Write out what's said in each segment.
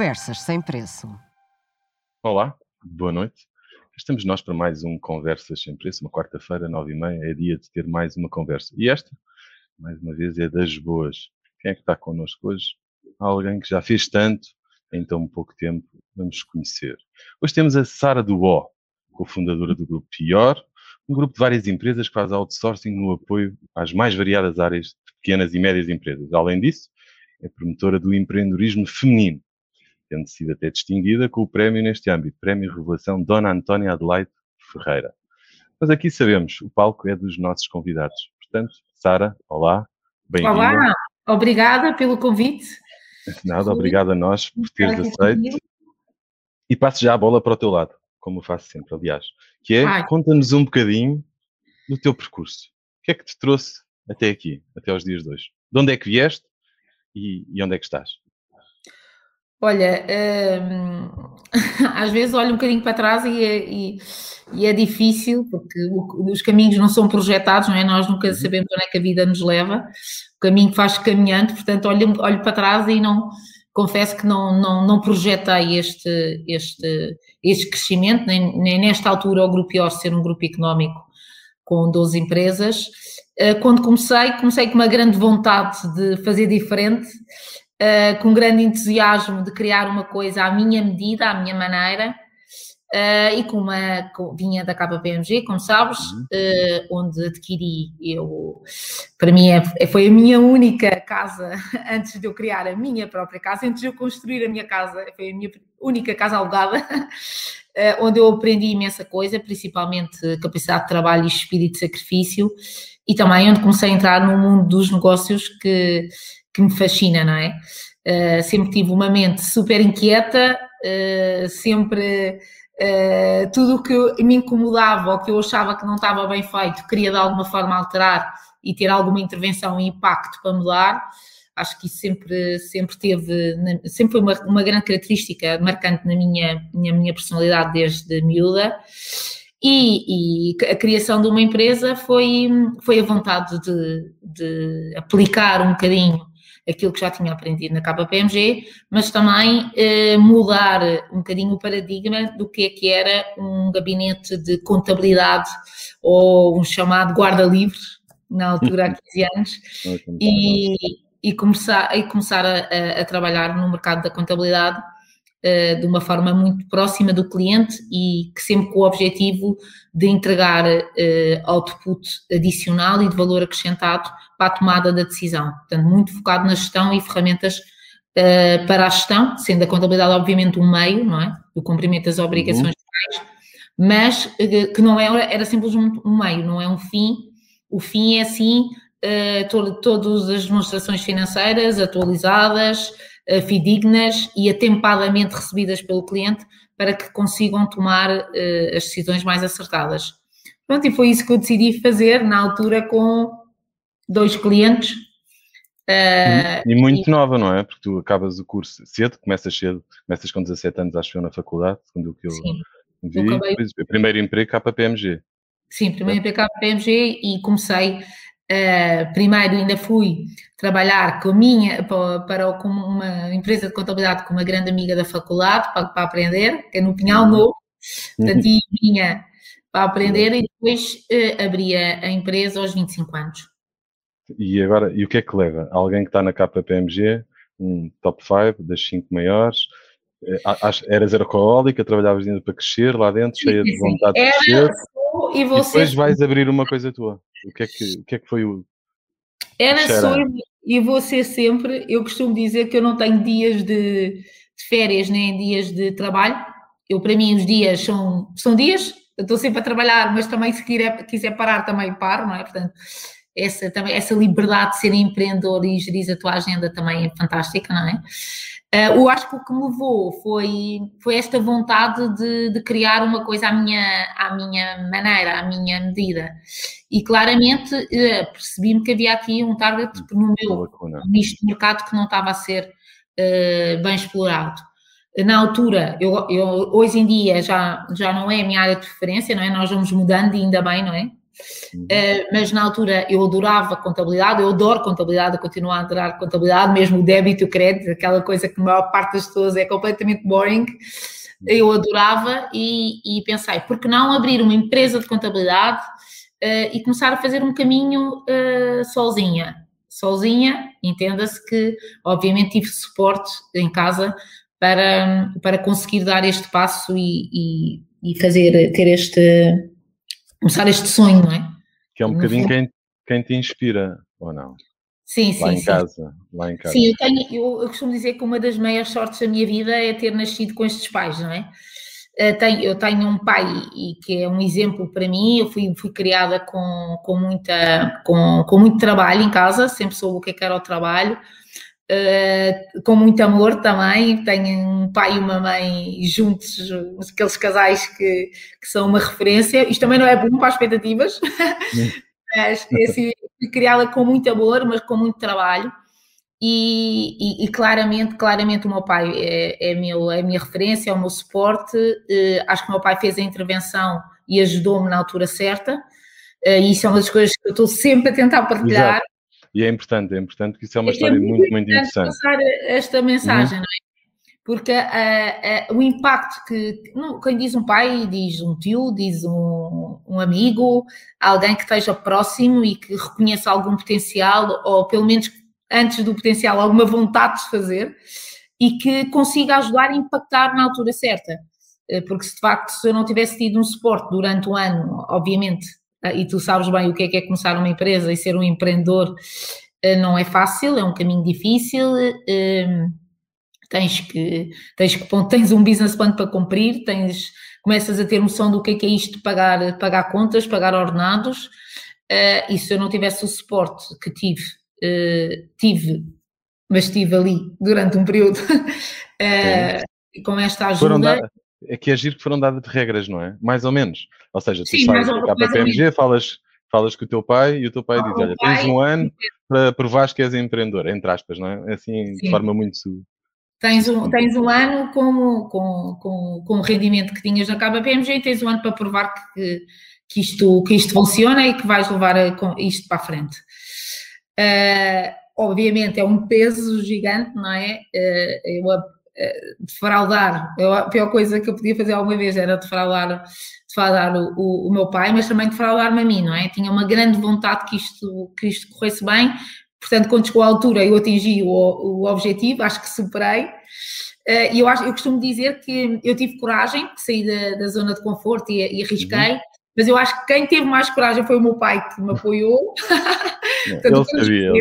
Conversas sem preço. Olá, boa noite. Estamos nós para mais um Conversas sem preço, uma quarta-feira, nove e meia, é dia de ter mais uma conversa. E esta, mais uma vez, é das boas. Quem é que está connosco hoje? Alguém que já fez tanto em tão pouco tempo. Vamos conhecer. Hoje temos a Sara Duó, cofundadora do grupo Pior, um grupo de várias empresas que faz outsourcing no apoio às mais variadas áreas de pequenas e médias empresas. Além disso, é promotora do empreendedorismo feminino, tendo sido até distinguida com o prémio neste âmbito, Prémio Revelação Dona Antónia Adelaide Ferreira. Mas aqui sabemos, o palco é dos nossos convidados. Portanto, Sara, olá, bem-vinda. Olá, obrigada pelo convite. Nada, obrigado a nós por teres aceito. E passo já a bola para o teu lado, como faço sempre, aliás, que é, conta-nos um bocadinho do teu percurso. O que é que te trouxe até aqui, até aos dias de hoje? De onde é que vieste e, e onde é que estás? Olha, hum, às vezes olho um bocadinho para trás e é, e, e é difícil, porque o, os caminhos não são projetados, não é? Nós nunca uhum. sabemos onde é que a vida nos leva, o caminho faz caminhando, portanto, olho, olho para trás e não, confesso que não, não, não projetei este, este, este crescimento, nem, nem nesta altura o Grupo IOR ser um grupo económico com 12 empresas. Eh, quando comecei, comecei com uma grande vontade de fazer diferente uh, com grande entusiasmo de criar uma coisa à minha medida, à minha maneira, uh, e com uma com, vinha da KPMG, como sabes, uh, onde adquiri eu, para mim é, foi a minha única casa antes de eu criar a minha própria casa, antes de eu construir a minha casa, foi a minha única casa alugada. onde eu aprendi imensa coisa, principalmente capacidade de trabalho e espírito de sacrifício, e também onde comecei a entrar no mundo dos negócios que que me fascina, não é? Uh, sempre tive uma mente super inquieta, uh, sempre uh, tudo o que me incomodava ou que eu achava que não estava bem feito, queria de alguma forma alterar e ter alguma intervenção e impacto para mudar. Acho que isso sempre, sempre teve, sempre foi uma, uma grande característica marcante na minha, na minha personalidade desde miúda. E, e, a criação de uma empresa foi, foi a vontade de, de aplicar um bocadinho aquilo que já tinha aprendido na KPMG, mas também eh, mudar um bocadinho o paradigma do que é que era um gabinete de contabilidade ou um chamado guarda-livre, na altura há 15 anos, e, e começar, e começar a, a trabalhar no mercado da contabilidade uh, de uma forma muito próxima do cliente e que sempre com o objetivo de entregar uh, output adicional e de valor acrescentado para a tomada da decisão. Portanto, muito focado na gestão e ferramentas uh, para a gestão, sendo a contabilidade, obviamente, um meio, não é? Do cumprimento das obrigações uhum. mas que não era, era simplesmente um meio, não é um fim. O fim é, sim, uh, todas as demonstrações financeiras atualizadas, uh, fidedignas e atempadamente recebidas pelo cliente para que consigam tomar as decisões mais acertadas. Pronto, e foi isso que eu decidi fazer na altura com dois clientes. Uh, e muito e... nova, não é? Porque tu acabas o curso cedo, começas cedo, começas com 17 anos, acho que eu, na faculdade, segundo o que eu Sim. vi. Acabei... Primeiro emprego KPMG. Sim, primeiro emprego KPMG e comecei, uh, primeiro ainda fui trabalhar com minha, para, para com uma empresa de contabilidade com uma grande amiga da faculdade, para, para aprender, que é no Pinhal uhum. Novo, portanto, uhum. vinha para aprender e depois uh, abria a empresa aos 25 anos. E agora, e o que é que leva? Alguém que está na KPMG, um top 5 das 5 maiores, eh, eras alcoólica, trabalhavas ainda para crescer lá dentro, cheia de vontade de crescer. E, você... e depois vais abrir uma coisa tua. O que é que, o que, é que foi o. Era só e você sempre. Eu costumo dizer que eu não tenho dias de, de férias nem dias de trabalho. Eu, para mim, os dias são, são dias. Eu estou sempre a trabalhar, mas também se quiser, quiser parar, também paro, não é? Portanto, essa, também, essa liberdade de ser empreendedor e gerir a tua agenda também é fantástica, não é? Uh, eu acho que o que me levou foi, foi esta vontade de, de, criar uma coisa à minha, à minha maneira, à minha medida. E claramente uh, percebi-me que havia aqui um target no meu nicho de mercado que não estava a ser uh, bem explorado. Na altura, eu, eu, hoje em dia já, já não é a minha área de preferência, não é? Nós vamos mudando e ainda bem, não é? Uhum. uh, mas na altura eu adorava contabilidade, eu adoro contabilidade, eu continuo a adorar contabilidade, mesmo o débito e o crédito, aquela coisa que a maior parte das pessoas é completamente boring, eu adorava e, e pensei, por que não abrir uma empresa de contabilidade uh, e começar a fazer um caminho uh, sozinha? Sozinha, entenda-se que, obviamente, tive suporte em casa para, para conseguir dar este passo e, e, e fazer, ter este, começar este sonho, não é? Que é um bocadinho quem, quem te inspira, ou não? Sim, sim. Lá em sim. casa, lá em casa. Sim, eu, tenho, eu, eu, costumo dizer que uma das maiores sortes da minha vida é ter nascido com estes pais, não é? Eu tenho, eu tenho um pai e que é um exemplo para mim. Eu fui, fui criada com, com, muita, com, com muito trabalho em casa, sempre soube o que, é que era o trabalho. Uh, com muito amor também. Tenho um pai e uma mãe juntos, aqueles casais que, que são uma referência. Isto também não é bom para as expectativas, mas é assim, criá-la com muito amor, mas com muito trabalho. E, e, e, claramente, claramente o meu pai é, é, meu, é a minha referência, é o meu suporte. Uh, acho que o meu pai fez a intervenção e ajudou-me na altura certa. Uh, e isso é uma das coisas que eu estou sempre a tentar partilhar. Exato. E é importante, é importante que isso é uma é história muito, muito, muito interessante. passar esta mensagem, uhum. não é? Porque uh, uh, o impacto que não, quem diz um pai, diz um tio, diz um, um, amigo, alguém que esteja próximo e que reconheça algum potencial, ou pelo menos antes do potencial, alguma vontade de fazer, e que consiga ajudar a impactar na altura certa. Porque se de facto se eu não tivesse tido um suporte durante o ano, obviamente, e tu sabes bem o que é que é começar uma empresa e ser um empreendedor, não é fácil, é um caminho difícil tens que, tens que tens um business plan para cumprir, tens, começas a ter noção do que é que é isto de pagar, pagar contas, pagar ordenados, e se eu não tivesse o suporte que tive, tive, mas estive ali durante um período, com esta ajuda... É que agir que foram dadas de regras, não é? Mais ou menos. Ou seja, tu Sim, sais da KPMG, falas, falas com o teu pai e o teu pai ah, diz, olha, pai, tens um ano para provar que és empreendedor, entre aspas, não é? Assim, Sim. de forma muito Tens um, tens um ano com, com, com, com o rendimento que tinhas na KPMG e tens um ano para provar que, que, isto, que isto funciona e que vais levar a, isto para a frente. Uh, obviamente é um peso gigante, não é? Uh, eu, uh, defraudar, eu, a pior coisa que eu podia fazer alguma vez era defraudar, defraudar o, o, o meu pai, mas também defraudar-me a mim, não é? Tinha uma grande vontade que isto, que isto corresse bem, Portanto, quando chegou à altura, eu atingi o, o objetivo, acho que superei. Uh, e eu, acho, eu costumo dizer que eu tive coragem, saí da, da zona de conforto e, e arrisquei, uhum. mas eu acho que quem teve mais coragem foi o meu pai, que me apoiou. Portanto, ele sabia.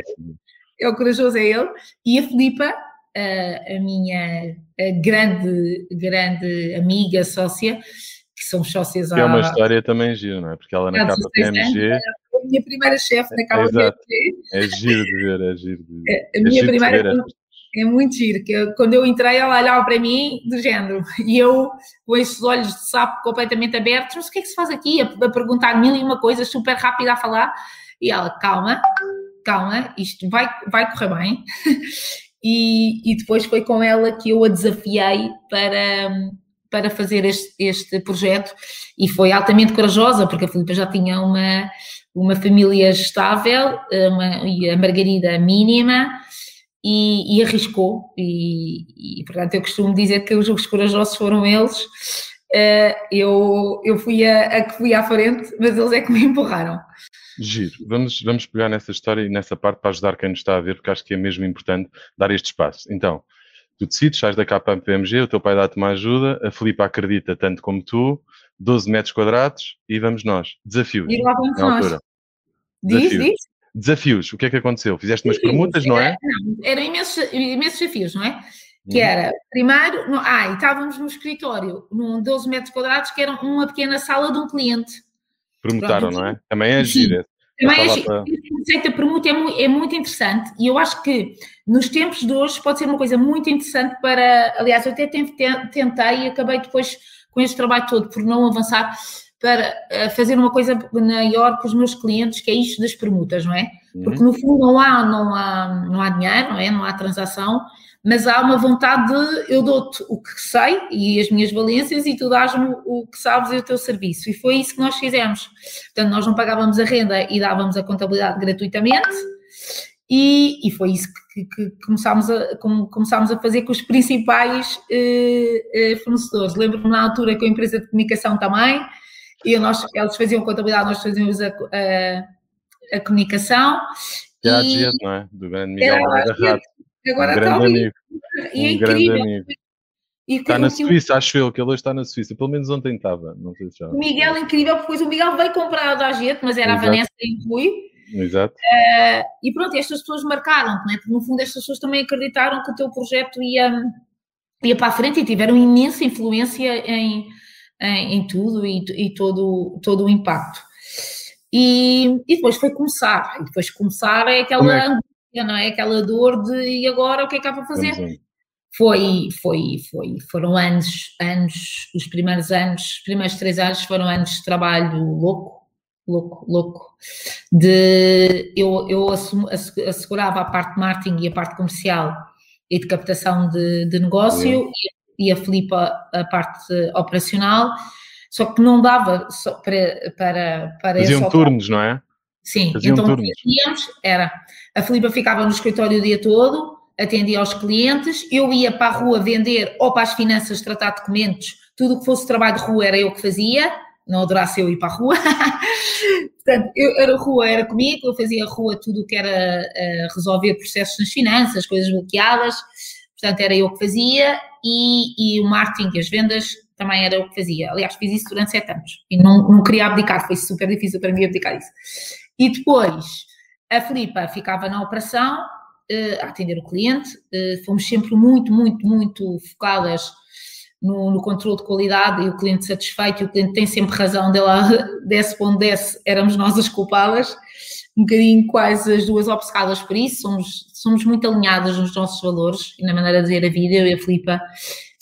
É o corajoso é ele. E a Filipa, uh, a minha a grande, grande amiga, sócia, que somos sócias há... é uma história também gira, não é? Porque ela na capa PMG... a minha primeira chefe na capa PMG. É giro de ver, é giro de ver. É, a minha é primeira... É muito giro, que eu, quando eu entrei ela olhava para mim do género, e eu com estes olhos de sapo completamente abertos, mas o que é que se faz aqui? A, a perguntar mil e uma coisas, super rápida a falar, e ela, calma, calma, isto vai, vai correr bem. e, e depois foi com ela que eu a desafiei para para fazer este, este projeto e foi altamente corajosa, porque a Filipa já tinha uma, uma família estável uma, e a Margarida mínima e, e arriscou. E, e, portanto, eu costumo dizer que os, os corajosos foram eles. Uh, eu, eu fui a, a, que fui à frente, mas eles é que me empurraram. Giro. Vamos, vamos pegar nessa história e nessa parte para ajudar quem nos está a ver, porque acho que é mesmo importante dar este espaço. Então, tu decides, sais da KPMG, o teu pai dá-te uma ajuda, a Filipa acredita tanto como tu, 12 metros quadrados e vamos nós. Desafios. E lá vamos nós. Altura. Diz, desafios. diz. Desafios. O que é que aconteceu? Fizeste umas permutas, não é? Não, eram imensos, imensos desafios, não é? Que uhum. era, primeiro, no, ah, estávamos no escritório, num 12 metros quadrados, que era uma pequena sala de um cliente. Permutaram, não é? Também é gira. Também é, para... o conceito da permuta é muito, é muito interessante e eu acho que nos tempos de hoje pode ser uma coisa muito interessante para, aliás, eu até tentei e acabei depois com este trabalho todo por não avançar para eh, fazer uma coisa maior com os meus clientes, que é isto das permutas, não é? Porque no fundo não há, não há, não há dinheiro, não é? Não há transação, mas há uma vontade de eu dou-te o que sei e as minhas valências e tu dás-me o que sabes e o teu serviço. E foi isso que nós fizemos. Portanto, nós não pagávamos a renda e dávamos a contabilidade gratuitamente. E, e foi isso que, que, começámos, a, começámos a fazer com os principais eh, eh, fornecedores. Lembro-me na altura com a empresa de comunicação também, e nós, eles faziam contabilidade, nós fazíamos a, a, a comunicação. Que é e, não é? Do grande Miguel Rato. Agora um está grande amigo. E é um incrível. grande amigo. E está na Suíça, acho eu, que ele hoje está na Suíça. Pelo menos ontem estava. Não sei se já. Miguel é incrível, porque depois o Miguel veio comprar da Agete, mas era Exato. a Vanessa e o Rui. Exato. Uh, e pronto, estas pessoas marcaram, né? porque no fundo estas pessoas também acreditaram que o teu projeto ia, ia para a frente e tiveram imensa influência em, em, em tudo e, e, todo, todo o impacto. E, e depois foi começar, e depois começar é aquela é? angústia, não é? Aquela dor de e agora o que é que há para fazer? Foi, foi, foi, foram anos, anos, os primeiros anos, os primeiros três anos foram anos de trabalho louco, louco, louco. De, eu eu assegurava a parte de marketing e a parte comercial e de captação de, de negócio e, e, a Filipa a parte operacional, só que não dava para, para, para Faziam turnos, não é? Sim, Faziam então turnos. Era, a Filipa ficava no escritório o dia todo, atendia aos clientes, eu ia para a rua vender ou para as finanças tratar documentos, tudo o que fosse trabalho de rua era eu que fazia, não adorasse eu ir para a rua. Portanto, eu, era rua, era comigo, eu fazia rua tudo o que era uh, resolver processos nas finanças, coisas bloqueadas, portanto era eu que fazia e, e o marketing e as vendas também era eu que fazia. Aliás, fiz isso durante sete anos e não, não queria abdicar, foi super difícil para mim abdicar isso. E depois a Filipa ficava na operação, uh, a atender o cliente, uh, fomos sempre muito, muito, muito focadas no, no controle de qualidade e o cliente satisfeito, e o cliente tem sempre razão dela, desce para desce, éramos nós as culpadas, um bocadinho quase as duas obcecadas por isso, somos, somos muito alinhadas nos nossos valores e na maneira de ver a vida, eu e a Filipa,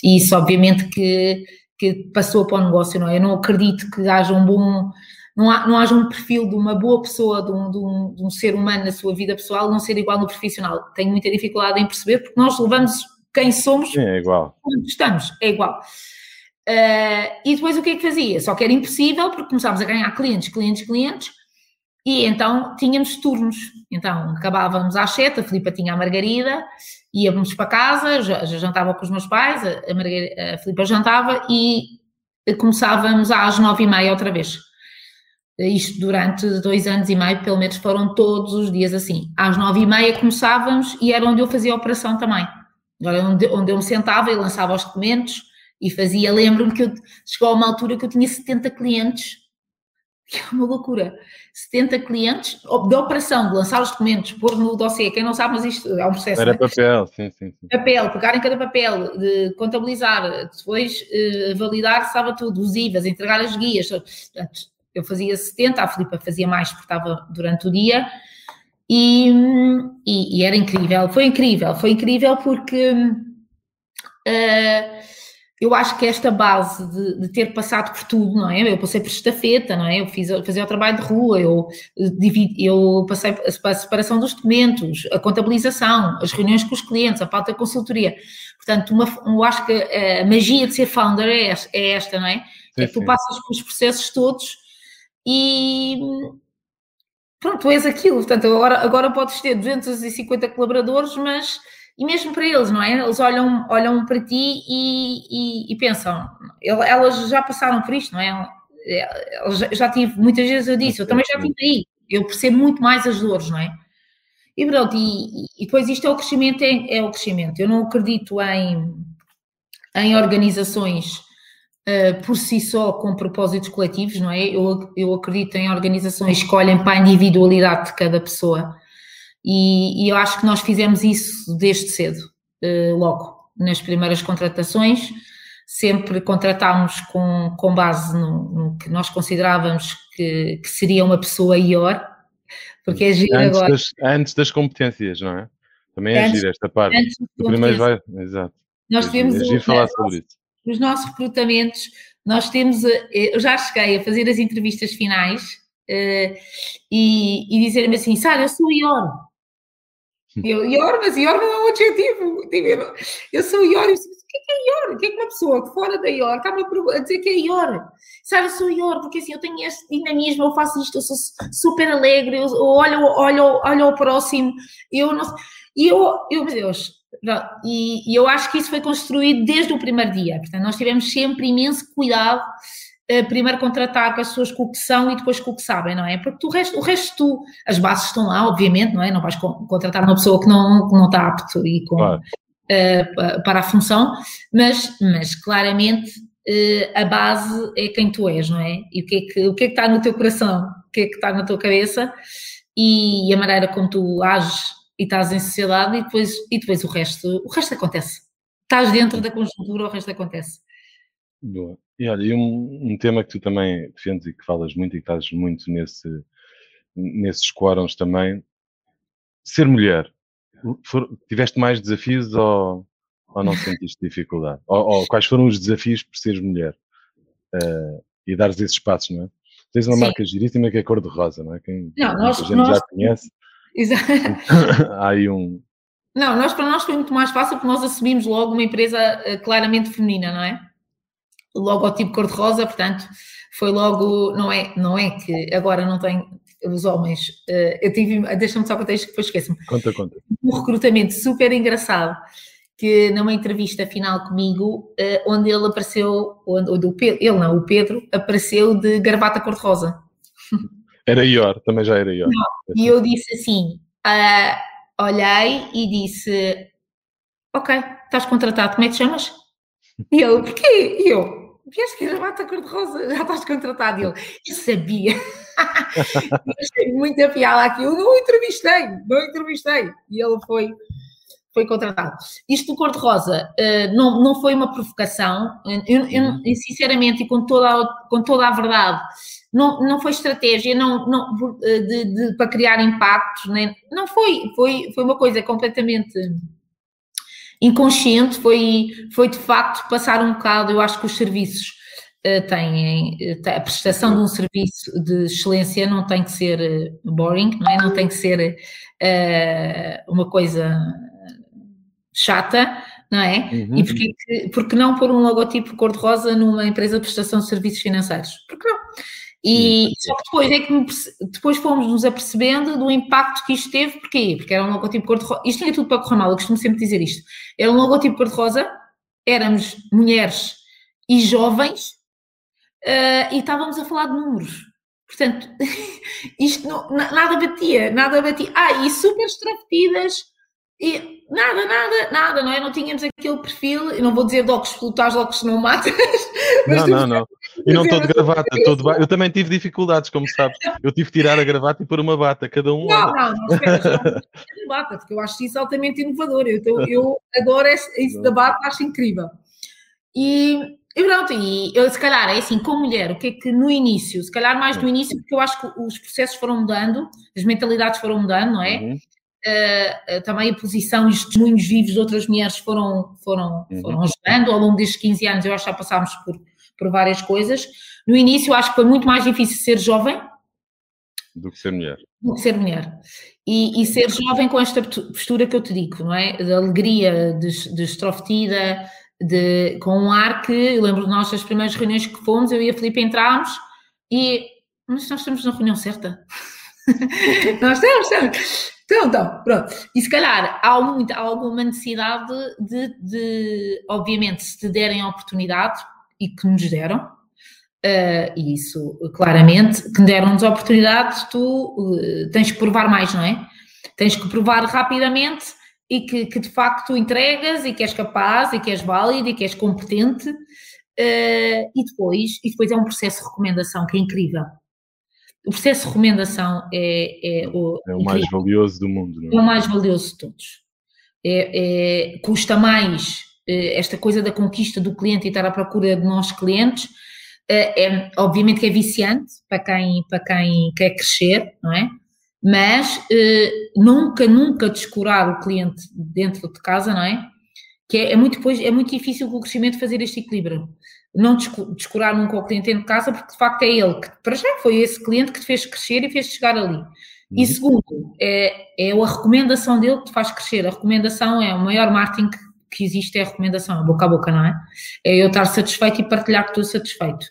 e isso obviamente que, que passou para o negócio, não é? Eu não acredito que haja um bom, não, há, não haja um perfil de uma boa pessoa, de um, de, um, de um ser humano na sua vida pessoal não ser igual no profissional. Tenho muita dificuldade em perceber, porque nós levamos quem somos Sim, é igual. estamos, é igual. Uh, e depois o que é que fazia? Só que era impossível porque começámos a ganhar clientes, clientes, clientes, e então tínhamos turnos. Então acabávamos às sete, a Filipa tinha a Margarida, íamos para casa, já, jantava com os meus pais, a, a, Filipa jantava e começávamos às nove e meia outra vez. Isto durante dois anos e meio, pelo menos foram todos os dias assim. Às nove e meia começávamos e era onde eu fazia a operação também. Agora, onde, onde eu me sentava e lançava os documentos e fazia, lembro-me que eu, chegou a uma altura que eu tinha 70 clientes, que é uma loucura, 70 clientes de operação, de lançar os documentos, pôr no dossiê, quem não sabe, mas isto é um processo. Era é? papel, sim, sim, sim. Papel, pegar em cada papel, de contabilizar, depois eh, validar se estava tudo, os IVAs, entregar as guias, portanto, eu fazia 70, a Filipa fazia mais porque estava durante o dia, e, e, e, era incrível, foi incrível, foi incrível porque uh, eu acho que esta base de, de, ter passado por tudo, não é? Eu passei por estafeta, não é? Eu fiz, fazia o trabalho de rua, eu, eu passei a separação dos documentos, a contabilização, as reuniões com os clientes, a falta de consultoria. Portanto, uma, eu acho que a magia de ser founder é, é esta, não é? Sim, é que tu passas pelos processos todos e pronto, tu és aquilo, portanto, agora, agora podes ter 250 colaboradores, mas e mesmo para eles, não é? Eles olham, olham para ti e, e, e pensam, elas já passaram por isto, não é? Eu já tive, muitas vezes eu disse, eu também já tive aí, eu percebo muito mais as dores, não é? E pronto, e, e depois isto é o crescimento, é, é, o crescimento. Eu não acredito em, em organizações uh, por si só com propósitos coletivos, não é? Eu, eu acredito em organizações que olhem para a individualidade de cada pessoa e, e eu acho que nós fizemos isso desde cedo, uh, logo, nas primeiras contratações, sempre contratámos com, com base no, no que nós considerávamos que, que, seria uma pessoa IOR, porque é giro antes agora. Das, antes das competências, não é? Também é antes, giro esta parte. O primeiro vai. Exato. Nós é temos é falar sobre isso nos nossos recrutamentos, nós temos, eh, eu já cheguei a fazer as entrevistas finais uh, e, e dizer-me assim, Sara, eu sou Ior. Eu, Ior, mas Ior não é um adjetivo. Tipo, eu sou Ior. Eu, o que é, Ior? O que é que uma pessoa fora da Ior está-me a dizer que é Ior? Sabe, eu sou Ior, porque assim, eu tenho este dinamismo, eu faço isto, eu sou super alegre, eu olho, olho, olho ao próximo, eu não e eu, eu, meu Deus, e, e, eu acho que isso foi construído desde o primeiro dia. Portanto, nós tivemos sempre imenso cuidado primeiro contratar com as pessoas com o que são e depois com o que sabem, não é? Porque tu, o, resto, o resto, tu, as bases estão lá, obviamente, não é? Não vais contratar uma pessoa que não, que não está apto e com, claro. uh, para a função, mas, mas claramente uh, a base é quem tu és, não é? E o que é que, o que, é que está no teu coração, o que é que está na tua cabeça e a maneira como tu ages e estás em sociedade e depois, e depois o resto, o resto acontece. Estás dentro da conjuntura, o resto acontece. Boa. E olha, e um, um, tema que tu também defendes e que falas muito e que estás muito nesse, nesses quórums também, ser mulher. For, tiveste mais desafios ou, ou não sentiste dificuldade? Ou, ou, quais foram os desafios por seres mulher? Uh, e dares esses passos, não é? Tens uma Sim. marca giríssima que é cor-de-rosa, não é? Quem não, nós, a gente nós, já conhece. Exato. Há aí um. Não, nós, para nós foi muito mais fácil porque nós assumimos logo uma empresa uh, claramente feminina, não é? Logotipo cor-de-rosa, portanto, foi logo, não é, não é que agora não tem os homens, uh, eu tive, deixa-me só contar isto que depois esqueço-me. Conta, conta. Um recrutamento super engraçado, que numa entrevista final comigo, uh, onde ele apareceu, onde, o Pedro, ele não, o Pedro, apareceu de gravata cor-de-rosa. Era Ior, também já era Ior. e eu disse assim, uh, olhei e disse, ok, estás contratado, como é que te chamas? E ele, porquê? E eu, vieste que gravata cor-de-rosa, já estás contratado. E ele, eu sabia. achei muito a piada aqui. Eu não o entrevistei, não o entrevistei. E ele foi, foi contratado. Isto do cor-de-rosa uh, não, não foi uma provocação. Eu, eu, uhum. eu, sinceramente, e com toda a, com toda a verdade, não, não foi estratégia não, não, de, de, para criar impactos, nem, não foi, foi, foi uma coisa completamente inconsciente, foi, foi de facto passar um bocado, eu acho que os serviços uh, têm, uh, a prestação de um serviço de excelência não tem que ser uh, boring, não, é? não tem que ser uma coisa chata, não é? Uhum. E porque, porque não pôr um logotipo cor-de-rosa numa empresa de prestação de serviços financeiros? Porque não? E só que depois é que depois fomos nos apercebendo do impacto que isto teve, porquê? Porque era um logotipo cor-de-rosa. Isto tinha tudo para correr mal, eu costumo sempre dizer isto. Era um logotipo cor-de-rosa, éramos mulheres e jovens uh, e estávamos a falar de números. Portanto, isto não, nada batia, nada batia. Ah, e super extravestidas e nada, nada, nada, não é? Não tínhamos aquele perfil, eu não vou dizer de óculos flutares, óculos não matas. Não, não, não. E não estou de gravata, estou de Eu também tive dificuldades, como sabes. Eu tive que tirar a gravata e pôr uma bata, cada um. Não, não, não, espera, não, bata, porque eu acho isso altamente inovador. Eu, então, eu adoro isso da bata, acho incrível. E, e pronto, e eu, se calhar, é assim, como mulher, o que é que no início, se calhar mais no início, porque eu acho que os processos foram mudando, as mentalidades foram mudando, não é? Uhum. Uh, também a posição e os testemunhos vivos de outras mulheres foram, foram, uhum. foram ajudando ao longo destes 15 anos, eu acho que já passámos por, por várias coisas. No início, acho que foi muito mais difícil ser jovem do que ser mulher. Do que ser mulher. E, e ser jovem com esta postura que eu te digo, não é? De alegria, de, de extrovertida, de, com um ar que, eu lembro de nós, das primeiras reuniões que fomos, eu e a Filipe entrámos e, mas nós estamos na reunião certa. nós estamos, estamos. Então, então, pronto. E se calhar há, há alguma necessidade de, de, obviamente, se te derem a oportunidade, e que nos deram, uh, e isso claramente, que deram-nos a oportunidade, tu uh, tens que provar mais, não é? Tens que provar rapidamente e que, que, de facto entregas e que és capaz e que és válido e que és competente. Uh, e, depois, e depois é um processo de recomendação que é incrível. O processo de recomendação é, é o, é o mais valioso do mundo. Não é? é o mais valioso de todos. É, é, custa mais eh, esta coisa da conquista do cliente e estar à procura de novos clientes. Eh, é, obviamente que é viciante para quem, para quem quer crescer, não é? Mas eh, nunca, nunca descurar o cliente dentro de casa, não é? Que é, é muito, é muito difícil com o crescimento fazer este equilíbrio. Não descurar nunca o cliente dentro de casa, porque de facto é ele que, para já, foi esse cliente que te fez crescer e fez chegar ali. E uhum. segundo, é, é a recomendação dele que te faz crescer. A recomendação é o maior marketing que existe, é a recomendação, boca a boca, não é? É eu estar satisfeito e partilhar que estou satisfeito.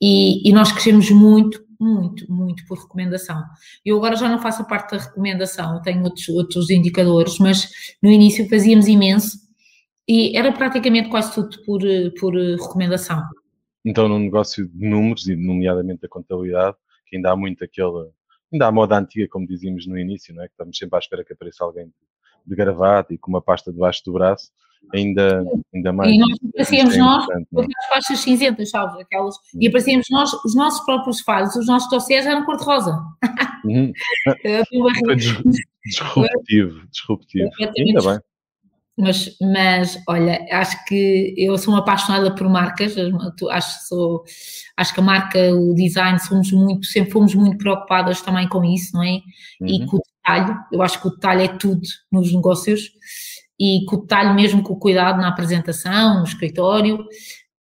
E, e nós crescemos muito, muito, muito por recomendação. Eu agora já não faço a parte da recomendação, tenho outros, outros indicadores, mas no início fazíamos imenso e era praticamente quase tudo por, por recomendação. Então, no negócio de números, e nomeadamente a contabilidade, que ainda há muito aquele, ainda há moda antiga, como dizíamos no início, não é? que estamos sempre à espera que apareça alguém de gravata e com uma pasta debaixo do braço, ainda, ainda mais. E nós aparecíamos é nós com as faixas cinzentas, sabes? Aquelas, e aparecíamos nós, os nossos próprios faros, os nossos dossiês eram cor-de-rosa. Uhum. disruptivo, disruptivo. Ainda bem. Mas, mas, olha, acho que eu sou uma apaixonada por marcas, acho, sou, acho que a marca, o design, somos muito, sempre fomos muito preocupadas também com isso, não é? Uhum. E com o detalhe, eu acho que o detalhe é tudo nos negócios e com o detalhe mesmo com o cuidado na apresentação, no escritório.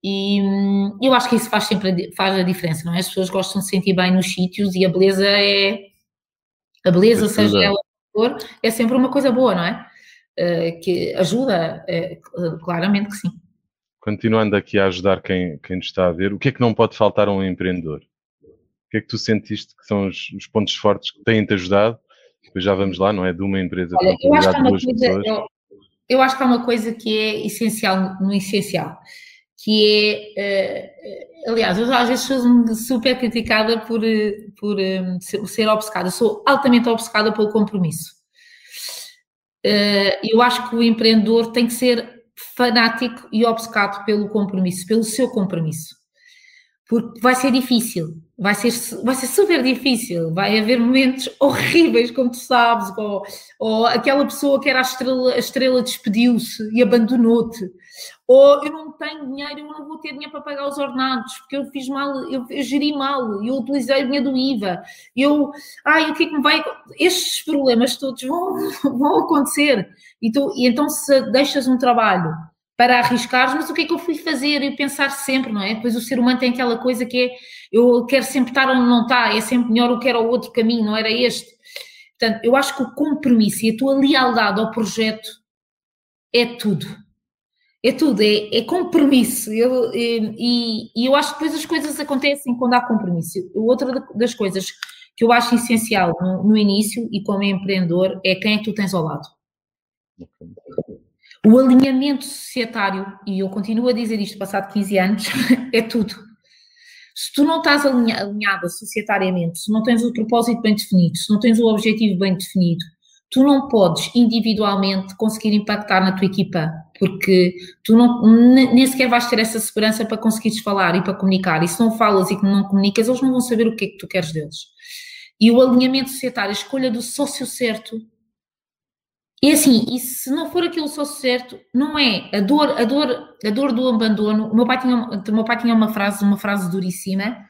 E hum, eu acho que isso faz sempre faz a diferença, não é? As pessoas gostam de se sentir bem nos sítios e a beleza é. A beleza, seja ela for, é sempre uma coisa boa, não é? Uh, que ajuda, é, claramente que sim. Continuando aqui a ajudar quem, quem nos está a ver, o que é que não pode faltar a um empreendedor? O que é que tu sentiste que são os, os pontos fortes que têm-te ajudado? Depois já vamos lá, não é? De uma empresa Olha, eu acho que há duas coisa, pessoas. Eu, eu acho que há uma coisa que é essencial no essencial, que é, uh, aliás, eu às vezes sou super criticada por, por um, ser, ser obcecada, sou altamente obcecada pelo compromisso. Uh, eu acho que o empreendedor tem que ser fanático e obcecado pelo compromisso, pelo seu compromisso porque vai ser difícil, vai ser, vai ser super difícil, vai haver momentos horríveis, como tu sabes, ou, ou aquela pessoa que era a estrela, a estrela despediu-se e abandonou-te, ou eu não tenho dinheiro, eu não vou ter dinheiro para pagar os ordenados, porque eu fiz mal, eu, eu geri mal, eu utilizei o dinheiro do IVA, eu, ai, o que é que me vai... Estes problemas todos vão, vão acontecer, e, tu, e então se deixas um trabalho para arriscar, mas o que é que eu fui fazer? E pensar sempre, não é? Depois o ser humano tem aquela coisa que é, eu quero sempre estar onde não está, é sempre melhor, eu quero o outro caminho, não era este. Portanto, eu acho que o compromisso e a tua lealdade ao projeto é tudo. É tudo, é, é compromisso. Eu, e, e, eu acho que depois as coisas acontecem quando há compromisso. Outra das coisas que eu acho essencial no, no início e como empreendedor é quem é que tu tens ao lado. O alinhamento societário, e eu continuo a dizer isto passado 15 anos, é tudo. Se tu não estás alinhada societariamente, se não tens o propósito bem definido, se não tens o objetivo bem definido, tu não podes individualmente conseguir impactar na tua equipa, porque tu não, nem sequer vais ter essa segurança para conseguires falar e para comunicar. E se não falas e não comunicas, eles não vão saber o que é que tu queres deles. E o alinhamento societário, a escolha do sócio certo, e assim, e se não for aquilo só certo, não é a dor, a dor, a dor do abandono. O meu pai tinha, o meu pai tinha uma frase, uma frase duríssima.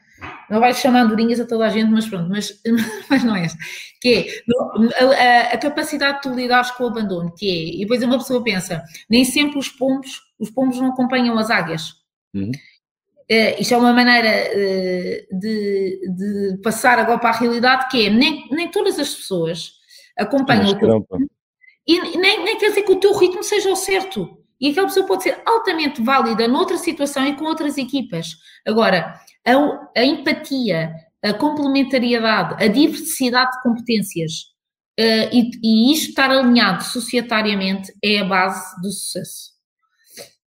Não vai chamar durinhas a toda a gente, mas pronto, mas, mas não é essa. Que é a, a, capacidade de tu lidares com o abandono, que é, e depois uma pessoa pensa, nem sempre os pombos, os pombos não acompanham as águias. Uhum. Uh, isto é uma maneira uh, de, de, passar agora para a realidade que é nem, nem todas as pessoas acompanham o teu, e nem, nem quer dizer que o teu ritmo seja o certo. E aquela pessoa pode ser altamente válida noutra situação e com outras equipas. Agora, a, a empatia, a complementariedade, a diversidade de competências uh, e, e isto estar alinhado societariamente é a base do sucesso.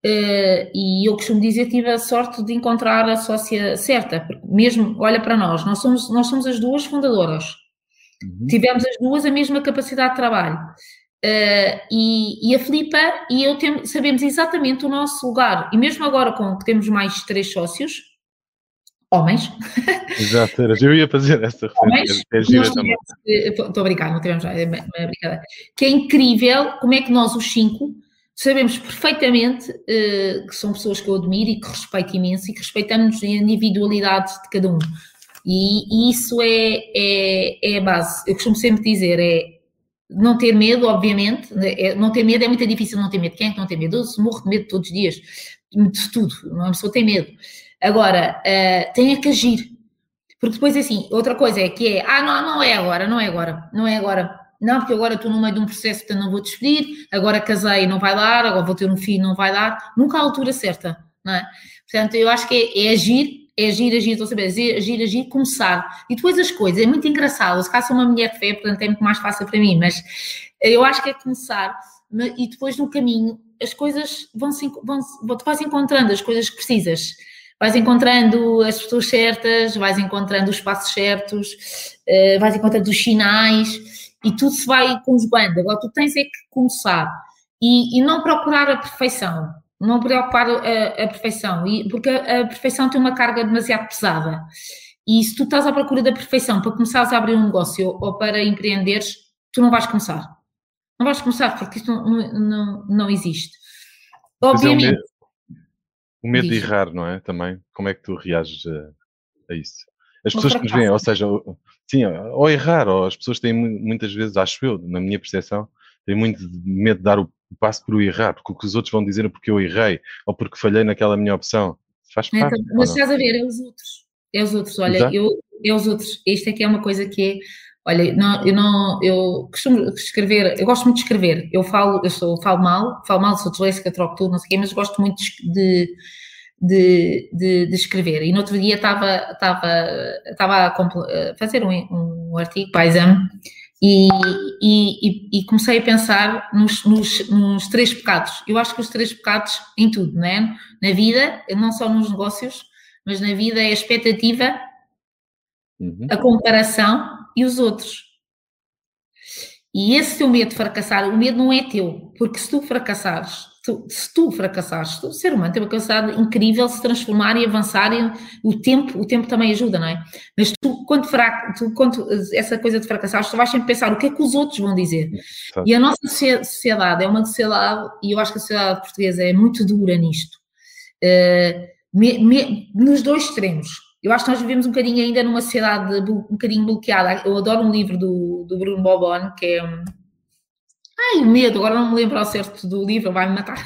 Uh, e eu costumo dizer que tive a sorte de encontrar a sócia certa, porque mesmo, olha para nós, nós somos, nós somos as duas fundadoras. Uhum. Tivemos as duas a mesma capacidade de trabalho. Uh, e, e, a Filipa e eu tem, sabemos exatamente o nosso lugar. E mesmo agora com que temos mais três sócios, homens. Exato, eu ia fazer essa referência. Estou a brincar, não tivemos é brincadeira. Que é incrível como é que nós, os cinco, sabemos perfeitamente uh, que são pessoas que eu admiro e que respeito imenso e que respeitamos a individualidade de cada um. E, e isso é, é, é a base. Eu costumo sempre dizer, é não ter medo, obviamente, é, não ter medo é muito difícil não ter medo. Quem é que não tem medo? Eu morro de medo todos os dias, de tudo, uma pessoa tem medo. Agora, uh, tem é que agir. Porque depois, assim, outra coisa é que é, ah, não, não é agora, não é agora, não é agora. Não, porque agora estou no meio de um processo, portanto não vou despedir, agora casei, não vai dar, agora vou ter um filho, não vai dar. Nunca há altura certa, não é? Portanto, eu acho que é, é agir, é agir, agir, estou a saber, agir, agir, começar. E depois as coisas, é muito engraçado, se caso sou uma mulher fé, portanto é muito mais fácil para mim, mas eu acho que é começar e depois no caminho as coisas vão-se, vão, te vais encontrando as coisas que precisas vais encontrando as pessoas certas, vais encontrando os passos certos, uh, vais encontrando os sinais e tudo se vai conjugando. Agora tu tens é que começar e, e não procurar a perfeição, não preocupar a, a perfeição, e, porque a, a, perfeição tem uma carga demasiado pesada. E se tu estás à procura da perfeição para começares a abrir um negócio ou para empreenderes, tu não vais começar. Não vais começar porque isso não, não, não existe. É Obviamente. O medo de errar, não é? Também. Como é que tu reages a, a isso? As pessoas que nos veem, ou seja, sim, ou errar, ou as pessoas têm muitas vezes, acho eu, na minha percepção, têm muito medo de dar o passo o errar, porque o que os outros vão dizer é porque eu errei, ou porque falhei naquela minha opção. Faz então, parte. Mas estás a ver, é os outros. É os outros, olha, eu, é os outros. Isto é que é uma coisa que é. Olha, não, eu não, eu costumo escrever, eu gosto muito de escrever. Eu falo, eu sou, falo mal, falo mal, sou disléxica, troco tudo, não sei o quê, mas gosto muito de, de, de, de, escrever. E no outro dia estava, estava, estava a fazer um, um artigo para exame e, e, e, comecei a pensar nos, nos, nos, três pecados. Eu acho que os três pecados em tudo, não é? Na vida, não só nos negócios, mas na vida é a expectativa, uhum. a comparação e os outros. E esse teu medo de fracassar, o medo não é teu, porque se tu fracassares, tu, se tu fracassares, o ser humano tem uma capacidade incrível de se transformar e avançar, e o tempo, o tempo também ajuda, não é? Mas tu, quando, frac, tu, quando essa coisa de fracassares, tu vais sempre pensar o que é que os outros vão dizer. E a nossa sociedade é uma sociedade, e eu acho que a sociedade portuguesa é muito dura nisto, uh, me, me, nos dois extremos eu acho que nós vivemos um bocadinho ainda numa sociedade um bocadinho bloqueada. Eu adoro um livro do, do Bruno Bobon, que é. Ai, o medo, agora não me lembro ao certo do livro, vai-me matar.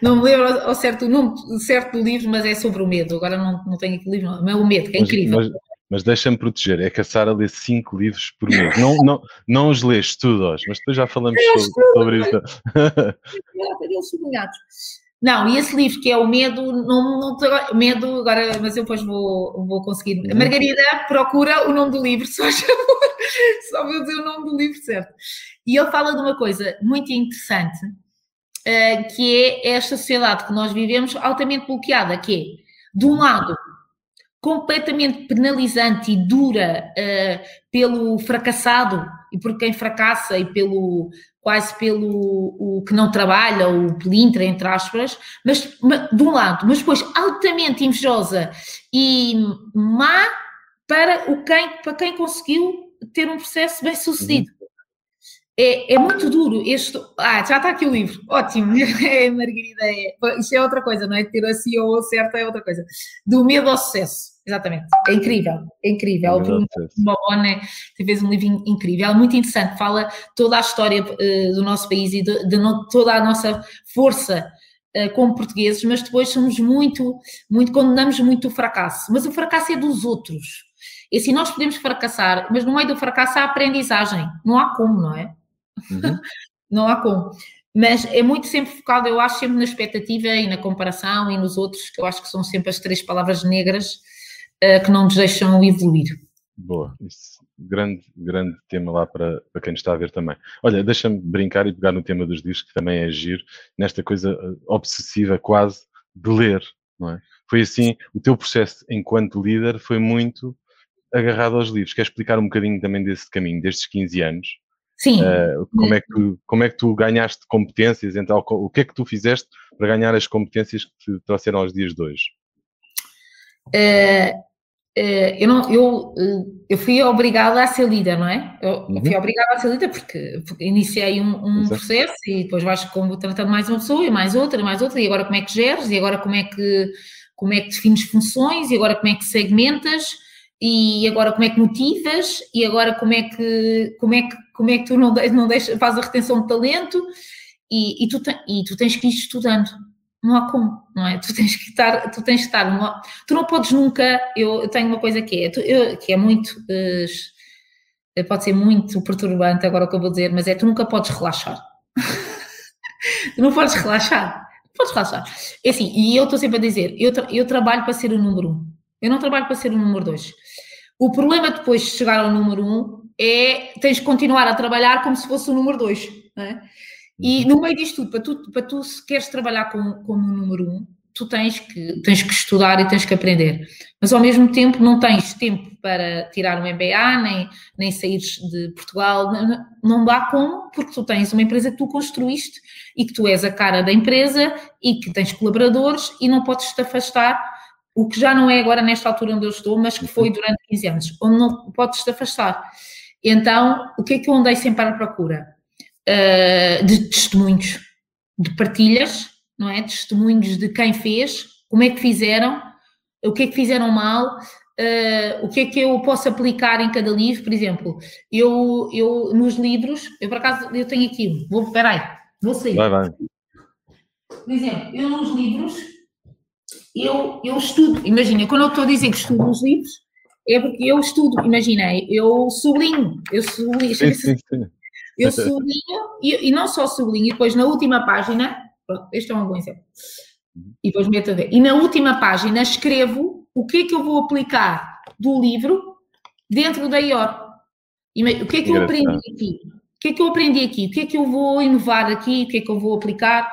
Não me lembro ao certo o nome certo do livro, mas é sobre o medo. Agora não, não tenho aqui o livro, não. mas é o medo, que é incrível. Mas, mas deixa-me proteger, é que a Sara lê cinco livros por mês. Não, não, não os lês todos, mas depois já falamos sobre, sobre isso. Eles sublinhados. Não, e esse livro que é o Medo, não, não Medo, agora, mas eu depois vou, vou conseguir. Uhum. Margarida procura o nome do livro, só só vou dizer o nome do livro certo. E ele fala de uma coisa muito interessante, uh, que é esta sociedade que nós vivemos altamente bloqueada, que é, de um lado, completamente penalizante e dura uh, pelo fracassado e por quem fracassa e pelo quase pelo o que não trabalha, o pelintra, entre aspas, mas, mas de um lado, mas depois altamente invejosa e má para, o quem, para quem conseguiu ter um processo bem sucedido. Uhum. É, é, muito duro este. Ah, já está aqui o livro. Ótimo. É, Margarida, é, isto é outra coisa, não é? Ter a CEO certa é outra coisa. Do medo ao sucesso. Exatamente. É incrível, é incrível. O Bruno Bobone fez um livro incrível, muito interessante. Fala toda a história uh, do nosso país e de, de no, toda a nossa força uh, como portugueses, mas depois somos muito, muito, condenamos muito o fracasso. Mas o fracasso é dos outros. E assim, nós podemos fracassar, mas no meio do fracasso há aprendizagem. Não há como, não é? Uhum. não há como. Mas é muito sempre focado, eu acho, sempre na expectativa e na comparação e nos outros, que eu acho que são sempre as três palavras negras que não nos deixam evoluir. Boa, isso, grande, grande tema lá para, para quem nos está a ver também. Olha, deixa-me brincar e pegar no tema dos livros, que também é agir, nesta coisa eh, obsessiva quase de ler, não é? Foi assim, o teu processo enquanto líder foi muito agarrado aos livros. Queres explicar um bocadinho também desse caminho, destes 15 anos? Sim. Uh, como, é que, como é que tu ganhaste competências, então, o que é que tu fizeste para ganhar as competências que te trouxeram aos dias de hoje? Uh, eu, não, eu, eu fui obrigada a ser líder, não é? Eu uhum. fui obrigada a ser líder porque, porque iniciei um, um processo e depois vais como tratando mais uma pessoa e mais outra e mais outra e agora como é que geres e agora como é que como é que defines funções e agora como é que segmentas e agora como é que motivas, e agora como é que, como é que, como é que tu não, não deixas, faz a retenção de talento, e, e, tu, e tu tens que ir estudando. Não há como, não é? Tu tens que estar, tu tens que estar, numa, tu não podes nunca, eu, tenho uma coisa que é, tu, eu, que é muito, uh, pode ser muito perturbante agora o que eu vou dizer, mas é tu nunca podes relaxar. tu não podes relaxar, não podes relaxar. É assim, e eu estou sempre a dizer, eu, eu trabalho para ser o número um, eu não trabalho para ser o número dois. O problema depois de chegar ao número um é tens de continuar a trabalhar como se fosse o número dois, não é? E no meio disto tudo, para tu, para tu se queres trabalhar como, como número um, tu tens que, tens que estudar e tens que aprender. Mas ao mesmo tempo não tens tempo para tirar um MBA, nem, nem sair de Portugal, não, dá como, porque tu tens uma empresa que tu construíste e que tu és a cara da empresa e que tens colaboradores e não podes te afastar, o que já não é agora nesta altura onde eu estou, mas que foi durante 15 anos, onde não podes te afastar. Então, o que é que eu andei sempre à procura? Uh, de testemunhos, de partilhas, não é? Testemunhos de quem fez, como é que fizeram, o que é que fizeram mal, uh, o que é que eu posso aplicar em cada livro, por exemplo, eu, eu nos livros, eu por acaso, eu tenho aqui, vou, peraí, vou sair. Vai, vai. Por exemplo, eu nos livros, eu, eu estudo, imagina, quando eu estou a dizer que estudo nos livros, é porque eu estudo, imaginei, eu sublinho, eu sublinho, sim, sim, sim. Eu sublinho, e, e não só sublinho, e depois na última página, pronto, este é um bom exemplo, uhum. e depois meto a ver, e na última página escrevo o que é que eu vou aplicar do livro dentro da IOR. O que é que eu aprendi aqui? O que é que eu aprendi aqui? O que é que eu vou inovar aqui? O que é que eu vou aplicar?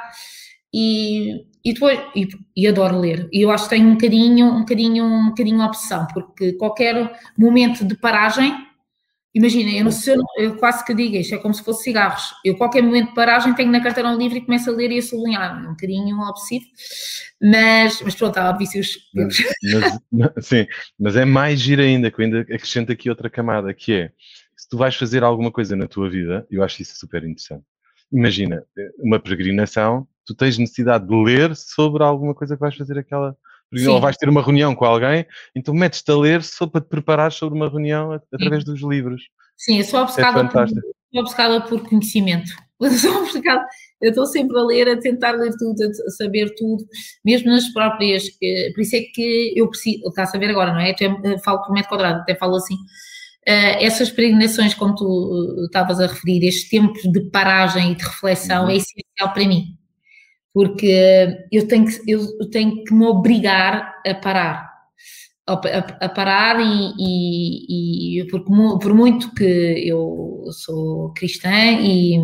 E, e depois, e, e, adoro ler. E eu acho que tenho um bocadinho, um bocadinho, um bocadinho opção, porque qualquer momento de paragem Imagina, eu não sei, eu quase que digo isto, é como se fosse cigarros. Eu, qualquer momento de paragem, tenho na carteira um livro e começo a ler e a sublinhar. Um bocadinho obsessivo, mas, mas pronto, há vícios. Mas, mas, sim, mas é mais giro ainda, que eu ainda acrescento aqui outra camada, que é, se tu vais fazer alguma coisa na tua vida, eu acho isso super interessante. Imagina, uma peregrinação, tu tens necessidade de ler sobre alguma coisa que vais fazer aquela ou vais ter uma reunião com alguém, então metes-te a ler só para te preparar sobre uma reunião através dos livros. Sim, eu sou obcecada, é por, sou obcecada por conhecimento. Eu sou obcecada, eu estou sempre a ler, a tentar ler tudo, a saber tudo, mesmo nas próprias. Por isso é que eu preciso, está a saber agora, não é? Eu falo por metro quadrado, até falo assim. Uh, essas peregrinações, como tu estavas a referir, este tempo de paragem e de reflexão uhum. é essencial para mim porque eu tenho que, eu tenho que me obrigar a parar. A, a, a parar e, e, e porque, por muito que eu sou cristã e,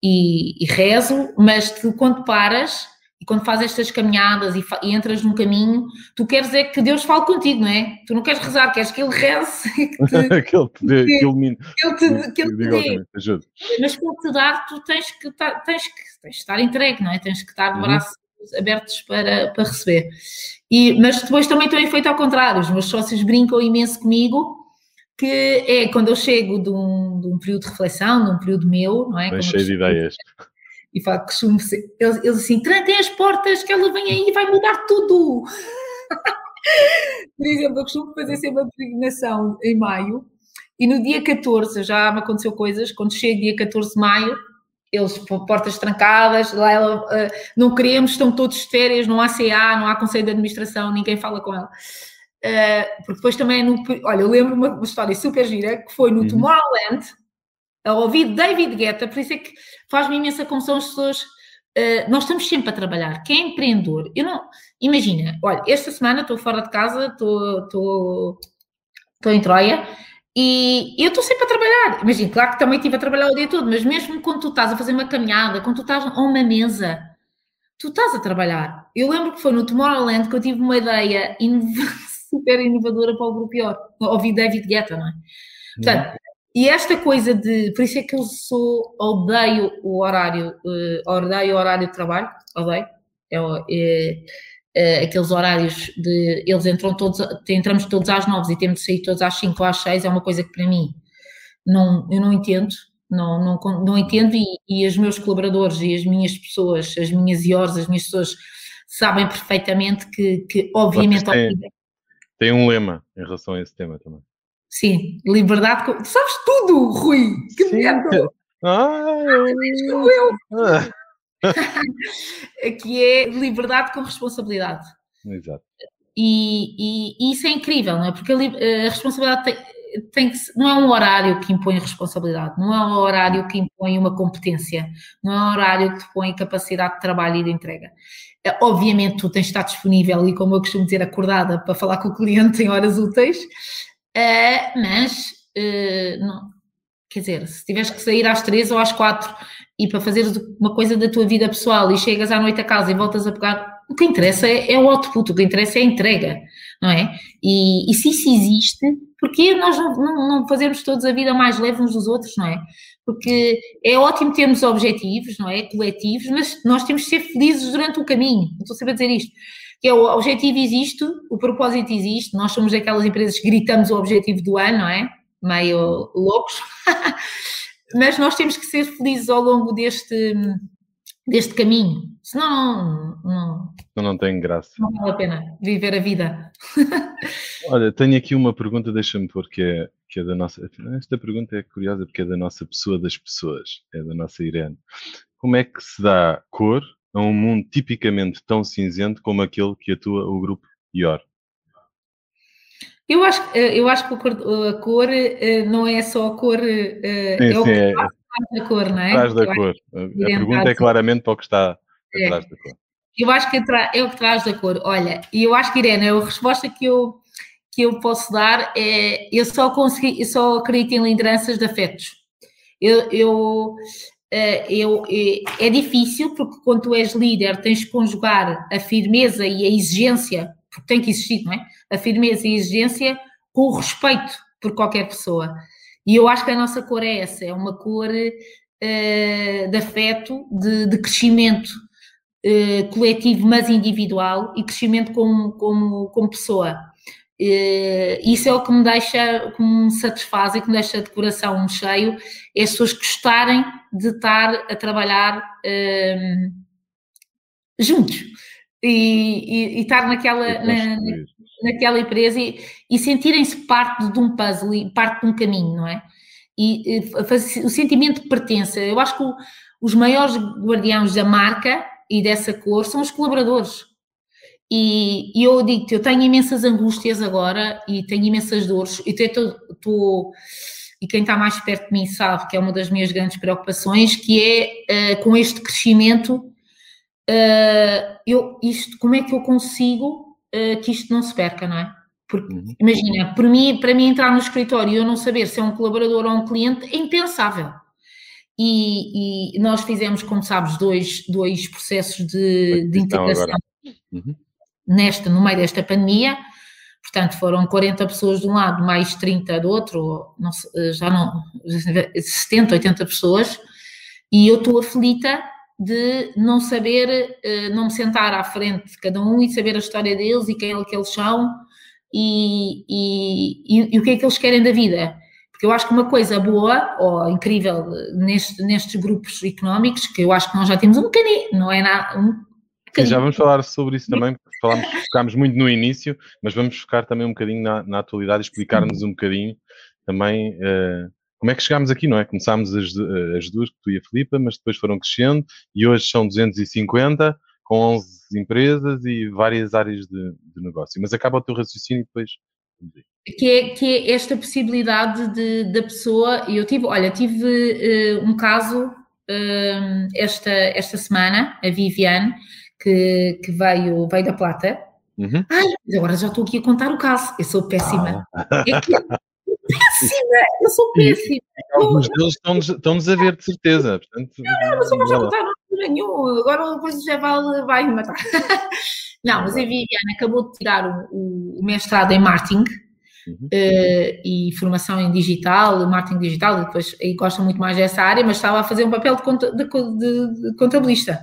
e, e rezo, mas tu, quando paras e quando fazes estas caminhadas e, e, entras num caminho, tu queres é que Deus fale contigo, não é? Tu não queres rezar, queres que Ele reze. Que, te, que Ele te dê, que, ilumine. Que Ele te, que ele te dê. Mas para te dar, tu tens que, tens que, tens que estar entregue, não é? Tens que estar de uhum. braços abertos para, para receber. E, mas depois também tem feito ao contrário. Os meus sócios brincam imenso comigo, que é quando eu chego de um, de um período de reflexão, de um período meu, não é? Bem cheio de ideias e fala, ser, eles, eles assim, trancem as portas que ela vem aí e vai mudar tudo. Por exemplo, eu costumo fazer sempre uma peregrinação em maio e no dia 14, já me aconteceu coisas, quando chego dia 14 de maio, eles portas trancadas, lá ela, uh, não queremos, estão todos de férias, não há CA, não há Conselho de Administração, ninguém fala com ela. Uh, porque depois também, é no, olha, eu lembro uma, uma história super gira, que foi no uhum. Tomorrowland, a ouvir David Guetta, por isso é que faz-me imensa confusão as pessoas. Uh, nós estamos sempre a trabalhar. Quem é empreendedor? Eu não. Imagina, olha, esta semana estou fora de casa, estou, em Troia e eu estou sempre a trabalhar. Imagina, claro que também estive a trabalhar o dia todo, mas mesmo quando tu estás a fazer uma caminhada, quando tu estás a uma mesa, tu estás a trabalhar. Eu lembro que foi no Tomorrowland que eu tive uma ideia super inovadora para o grupo pior. Ouvi David Guetta, não é? Portanto, e esta coisa de. Por isso é que eu sou. Odeio o horário. Uh, odeio o horário de trabalho. Odeio. É, é, é, aqueles horários de. Eles entram todos. Entramos todos às nove e temos de sair todos às cinco ou às seis. É uma coisa que para mim. Não, eu não entendo. Não, não, não entendo. E, e os meus colaboradores e as minhas pessoas, as minhas IORs, as minhas pessoas sabem perfeitamente que, que obviamente. tem um lema em relação a esse tema também. Sim, liberdade. Com... Sabes tudo, Rui! Que Sim. medo! Ah, eu... eu. Ah. que é liberdade com responsabilidade. Exato. E, e, e, isso é incrível, não é? Porque a, a responsabilidade tem, tem que, não é um horário que impõe responsabilidade, não é um horário que impõe uma competência, não é um horário que te põe capacidade de trabalho e de entrega. É, obviamente, tu tens de estar disponível e, como eu costumo dizer, acordada para falar com o cliente em horas úteis, eh, mas eh, não, quer dizer, se tiveres que sair às três ou às quatro e para fazer uma coisa da tua vida pessoal e chegas à noite a casa e voltas a pegar, o que interessa é, é o output, o que interessa é a entrega, não é? E, e se isso existe, porquê nós não, não, não fazemos todos a vida mais leve uns dos outros, não é? Porque é ótimo termos objetivos, não é? Coletivos, mas nós temos de ser felizes durante o caminho. Estou sempre a dizer isto. Que é o objetivo existe, o propósito existe, nós somos aquelas empresas que gritamos o objetivo do ano, não é? Meio loucos. mas nós temos que ser felizes ao longo deste, deste caminho, senão não, não, não, não tem graça. Não vale a pena viver a vida. Olha, tenho aqui uma pergunta, deixa-me pôr que é, que é da nossa. Esta pergunta é curiosa porque é da nossa pessoa das pessoas, é da nossa Irene. Como é que se dá cor a um mundo tipicamente tão cinzento como aquele que atua o grupo IOR? Eu acho, eh, eu acho que a cor, a cor eh, não é só a cor, eh, sim, é o que é, está atrás da cor, não é? Atrás da cor. A pergunta é claramente para o que está é. atrás da cor. Eu acho que é o que traz da cor. Olha, e eu acho que, Irene, a resposta que eu, que eu posso dar é: eu só consegui, eu só acredito em lideranças de afetos. Eu, eu, eu, é difícil, porque quando tu és líder, tens de conjugar a firmeza e a exigência, porque tem que existir, não é? a firmeza e a exigência com o respeito por qualquer pessoa. E eu acho que a nossa cor é essa, é uma cor uh, de afeto, de, de crescimento uh, coletivo, mas individual, e crescimento como, como, como pessoa. Uh, isso é o que me deixa, que me satisfaz e que me deixa de coração cheio, é as pessoas gostarem de estar a trabalhar juntos e, e, e, estar naquela, na, naquela empresa e, e sentirem-se parte de um puzzle e parte de um caminho, não é? E, e o sentimento de pertença. Eu acho que o, os maiores guardiãos da marca e dessa cor são os colaboradores. E, e eu digo-te, eu tenho imensas angústias agora e tenho imensas dores. E estou e quem está mais perto de mim sabe que é uma das minhas grandes preocupações, que é uh, com este crescimento, uh, eu, isto, como é que eu consigo uh, que isto não se perca, não é? Porque, uhum. imagina, para mim, para mim entrar no escritório e eu não saber se é um colaborador ou um cliente é impensável. E, e nós fizemos, como sabes, dois, dois processos de, de integração uhum. Nesta, no meio desta pandemia. Portanto, foram 40 pessoas de um lado, mais 30 do outro, não, já não, 70, 80 pessoas, e eu estou aflita de não saber, eh, não me sentar à frente de cada um e saber a história deles e quem é que eles são e, e, e, e o que é que eles querem da vida. Porque eu acho que uma coisa boa ou incrível neste, nestes grupos económicos, que eu acho que nós já temos um bocadinho, não é nada. Um Sim, já vamos falar sobre isso também, porque falámos, focámos muito no início, mas vamos focar também um bocadinho na, na atualidade e explicar-nos um bocadinho também uh, como é que chegámos aqui, não é? Começámos as, as duas, tu e a Filipa, mas depois foram crescendo e hoje são 250 com 11 empresas e várias áreas de, de negócio. Mas acaba o teu raciocínio e depois. Que é, que é esta possibilidade de, da pessoa. Eu tive, olha, tive uh, um caso uh, esta, esta semana, a Viviane, que, que veio, veio da Plata. Uhum. Ai, agora já estou aqui a contar o caso. Eu sou péssima. Ah. É que, péssima, eu sou péssima. alguns deles estão-nos estão a ver, de certeza. Portanto, não, não, mas eu não vou contar nenhum. Agora depois o Jeval vai me matar. Não, mas a Viviane acabou de tirar o, o mestrado em marketing. Uhum. Uh, e formação em digital, marketing digital, e depois e gosta muito mais dessa área, mas estava a fazer um papel de, conta, de, de, de contabilista.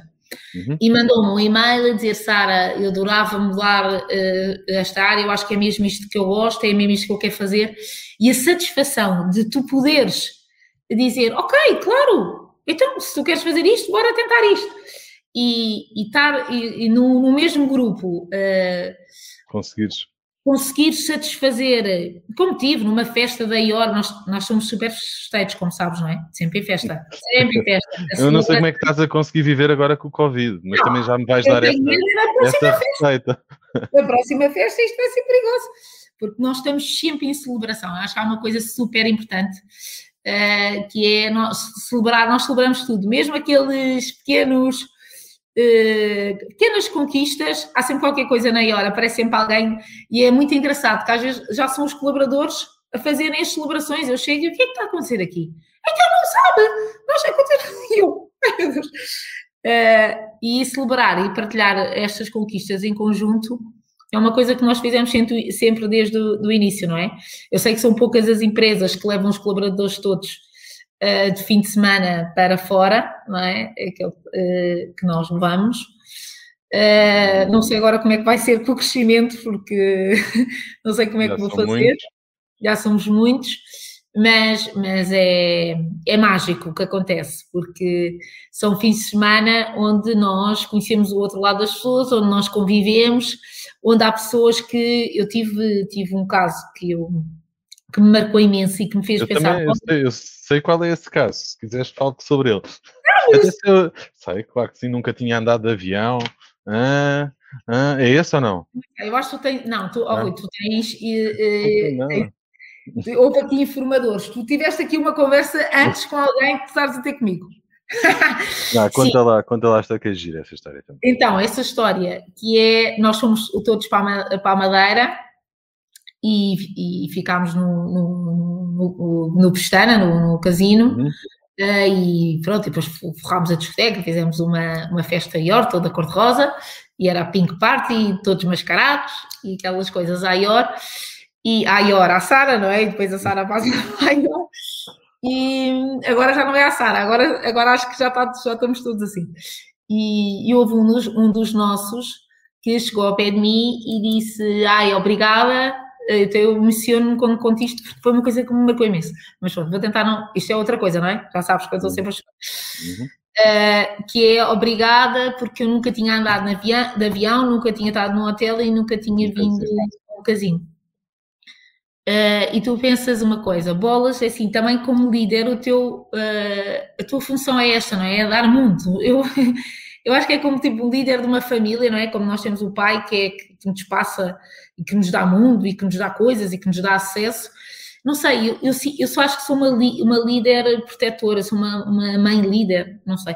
Uhum. E mandou-me um e-mail a dizer: Sara, eu adorava mudar uh, esta área, eu acho que é mesmo isto que eu gosto, é mesmo isto que eu quero fazer. E a satisfação de tu poderes dizer: Ok, claro, então se tu queres fazer isto, bora tentar isto. E, e estar e, e no, no, mesmo grupo. Uh, Conseguires. Conseguir satisfazer, como tive numa festa da IOR, nós, nós somos super festeiros, como sabes, não é? Sempre em festa. Sempre em festa. Eu não sei como é que estás a conseguir viver agora com o Covid, mas não, também já me vais dar esta receita. A próxima festa isto vai ser perigoso, porque nós estamos sempre em celebração. Acho que há uma coisa super importante. Uh, que é nós celebrar, nós celebramos tudo, mesmo aqueles pequenos pequenas conquistas, há sempre qualquer coisa na hora, aparece sempre alguém e é muito engraçado que às vezes já são os colaboradores a fazerem as celebrações. Eu chego e o que é que está a acontecer aqui? Então não sabe, nós aconteceu. Eu, ai meu Deus. Uh, e celebrar e partilhar estas conquistas em conjunto é uma coisa que nós fizemos sempre desde o início, não é? Eu sei que são poucas as empresas que levam os colaboradores todos uh, de fim de semana para fora, não é? Aquele uh, que nós levamos. Uh, não sei agora como é que vai ser com o crescimento, porque não sei como é Já que vou fazer. Muitos. Já somos muitos, mas, mas é, é mágico o que acontece, porque são fins de semana onde nós conhecemos o outro lado das pessoas, onde nós convivemos, onde há pessoas que eu tive, tive um caso que eu que me marcou imenso e que me fez eu pensar. Também, eu, sei, eu sei qual é esse caso, se quiseres falo sobre ele. Não, mas... eu, sei, claro que sim, nunca tinha andado de avião. Ah, ah, é esse ou não? Eu acho que tu tens. Não, tu, oh, tu tens. E, não. houve aqui informadores. Tu tiveste aqui uma conversa antes com alguém que estás a ter comigo. Não, conta lá, conta lá esta que é gira, essa história também. Então, essa história que é, nós fomos todos para a Madeira e, e ficámos no, no, no, no Pestana, no, no casino, uhum. uh, e pronto, depois forrámos a discoteca, fizemos uma, uma festa IOR toda cor-de-rosa, e era a Pink Party, todos mascarados, e aquelas coisas a IOR, e a IOR à Sara, não é? E depois a Sara passa a IOR, e agora já não é a Sara, agora, agora acho que já, está, já estamos todos assim. E, e houve um dos, um dos nossos que chegou ao pé de mim e disse: Ai, obrigada, então eu menciono-me quando conto isto porque foi uma coisa que me marcou imenso. Mas pronto, vou tentar não. Isto é outra coisa, não é? Já sabes que eu estou sempre a chorar. Uhum. Uh, que é obrigada porque eu nunca tinha andado avião, de avião, nunca tinha estado num hotel e nunca tinha vindo a um casino. Uh, e tu pensas uma coisa, bolas, é assim, também como líder, o teu, uh, a tua função é esta, não é? É dar mundo. Eu, eu acho que é como tipo o líder de uma família, não é? Como nós temos o pai que é que nos passa e que nos dá mundo e que nos dá coisas e que nos dá acesso. Não sei, eu, eu, eu só acho que sou uma, uma líder protetora, sou uma, uma mãe líder, não sei.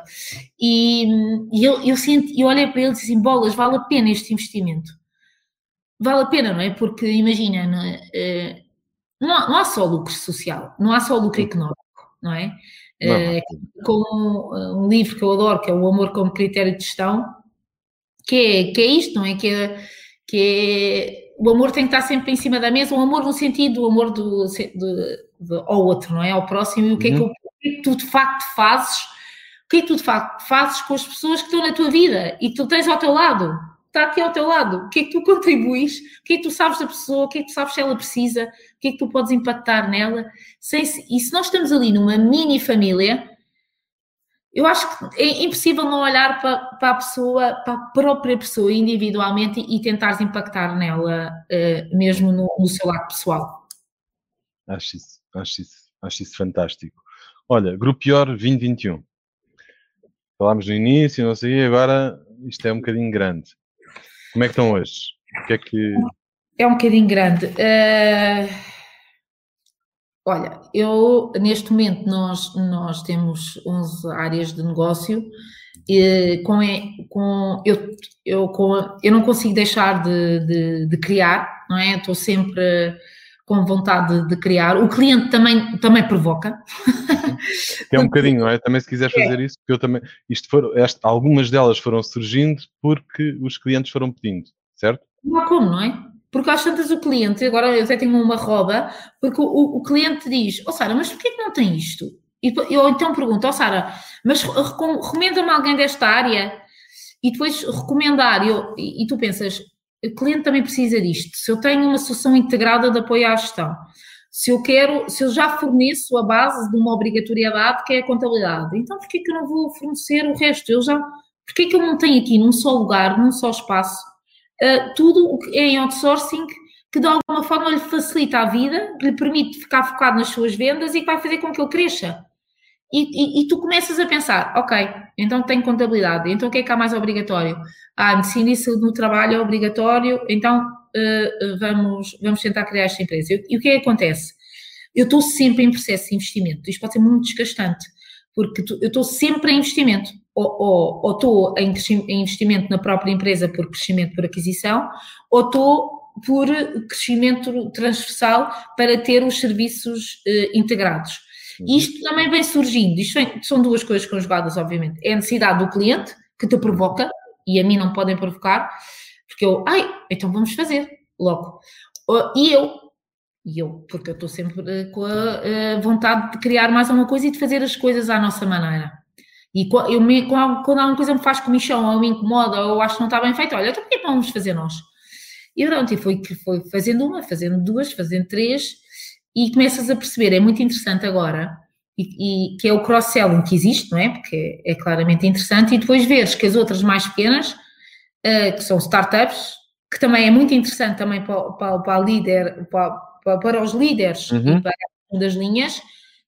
E, e eu, eu, sinto, eu olhei para ele e disse assim: bolas, vale a pena este investimento. Vale a pena, não é? Porque imagina, não, é? Eh, não, há, não há só lucro social, não há só lucro económico, não é? Eh, com um livro que eu adoro, que é O Amor como Critério de Gestão, que é, que é isto, não é? Que é, que é o amor tem que estar sempre em cima da mesa, o amor no sentido, o amor do, ao outro, não é? Ao próximo, e o que, uhum. é que, é que tu de facto fazes, o que é que tu de facto fazes com as pessoas que estão na tua vida e que tu tens ao teu lado, está aqui ao teu lado, o que é que tu contribuis, o que é que tu sabes da pessoa, o que é que tu sabes se ela precisa, o que é que tu podes impactar nela, sem, e se nós estamos ali numa mini família, eu acho que é impossível não olhar para, para, a pessoa, para a própria pessoa individualmente e, e tentar impactar nela, uh, mesmo no, no, seu lado pessoal. Acho isso, acho isso, acho isso fantástico. Olha, Grupo Pior 2021. Falámos no início, não sei, agora isto é um bocadinho grande. Como é que estão hoje? O que é que. É um bocadinho grande. Uh Olha, eu neste momento nós, nós temos 11 áreas de negócio e com, com, eu, eu, com, eu não consigo deixar de, de, de criar, não é? Estou sempre com vontade de, criar. O cliente também, também provoca. É um bocadinho, não é? Também se quiser fazer é. isso, porque eu também, isto foram, esta, algumas delas foram surgindo porque os clientes foram pedindo, certo? Não há como, não é? Porque às tantas o cliente, agora eu até tenho uma roda, porque o, o cliente diz, ó oh, Sara, mas porquê que não tem isto? E eu então pergunto, ó oh, Sara, mas recomenda-me alguém desta área? E depois recomendar, eu, e, tu pensas, o cliente também precisa disto. Se eu tenho uma solução integrada de apoio à gestão, se eu quero, se eu já forneço a base de uma obrigatoriedade que é a contabilidade, então porquê que eu não vou fornecer o resto? Eu já, porquê que eu não tenho aqui num só lugar, num só espaço, uh, tudo o que é em outsourcing que de alguma forma lhe facilita a vida, que lhe permite ficar focado nas suas vendas e que vai fazer com que ele cresça. E, e, e, tu começas a pensar, ok, então tem contabilidade, então o que é que há mais obrigatório? Ah, medicina e no trabalho é obrigatório, então uh, vamos, vamos tentar criar esta empresa. E o que é que acontece? Eu estou sempre em processo de investimento, isto pode ser muito desgastante, porque tu, eu estou sempre em investimento, ou, ou, ou estou em, em investimento na própria empresa por crescimento por aquisição, ou estou por crescimento transversal para ter os serviços uh, integrados. Uhum. Isto também vem surgindo, isto vem, são duas coisas conjugadas, obviamente. É a necessidade do cliente, que te provoca, e a mim não podem provocar, porque eu, ai, então vamos fazer logo. E eu, e eu, porque eu estou sempre eh, com a, a, vontade de criar mais alguma coisa e de fazer as coisas à nossa maneira. E eu me, quando alguma coisa me faz comichão ou me incomoda ou acho que não está bem feito, olha, então por que vamos fazer nós? E pronto, e foi, foi fazendo uma, fazendo duas, fazendo três, e começas a perceber, é muito interessante agora, e, e que é o cross-selling que existe, não é? Porque é, é, claramente interessante, e depois veres que as outras mais pequenas, uh, que são startups, que também é muito interessante também para, para, para líder, para, para, os líderes uhum. e para das linhas,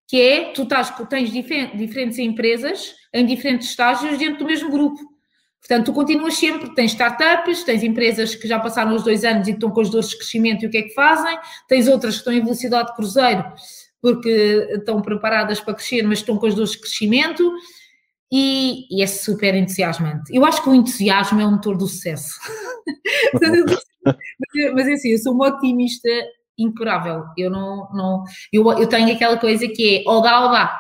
que é, tu estás, tens diferentes empresas em diferentes estágios dentro do mesmo grupo. Portanto, tu continuas sempre, tens startups, tens empresas que já passaram os dois anos e estão com os dores de crescimento e o que é que fazem, tens outras que estão em velocidade de cruzeiro porque estão preparadas para crescer, mas estão com as dores de crescimento e, e, é super entusiasmante. Eu acho que o entusiasmo é o motor do sucesso. mas é assim, eu sou uma otimista incurável. Eu não, não eu, eu tenho aquela coisa que é ou dá.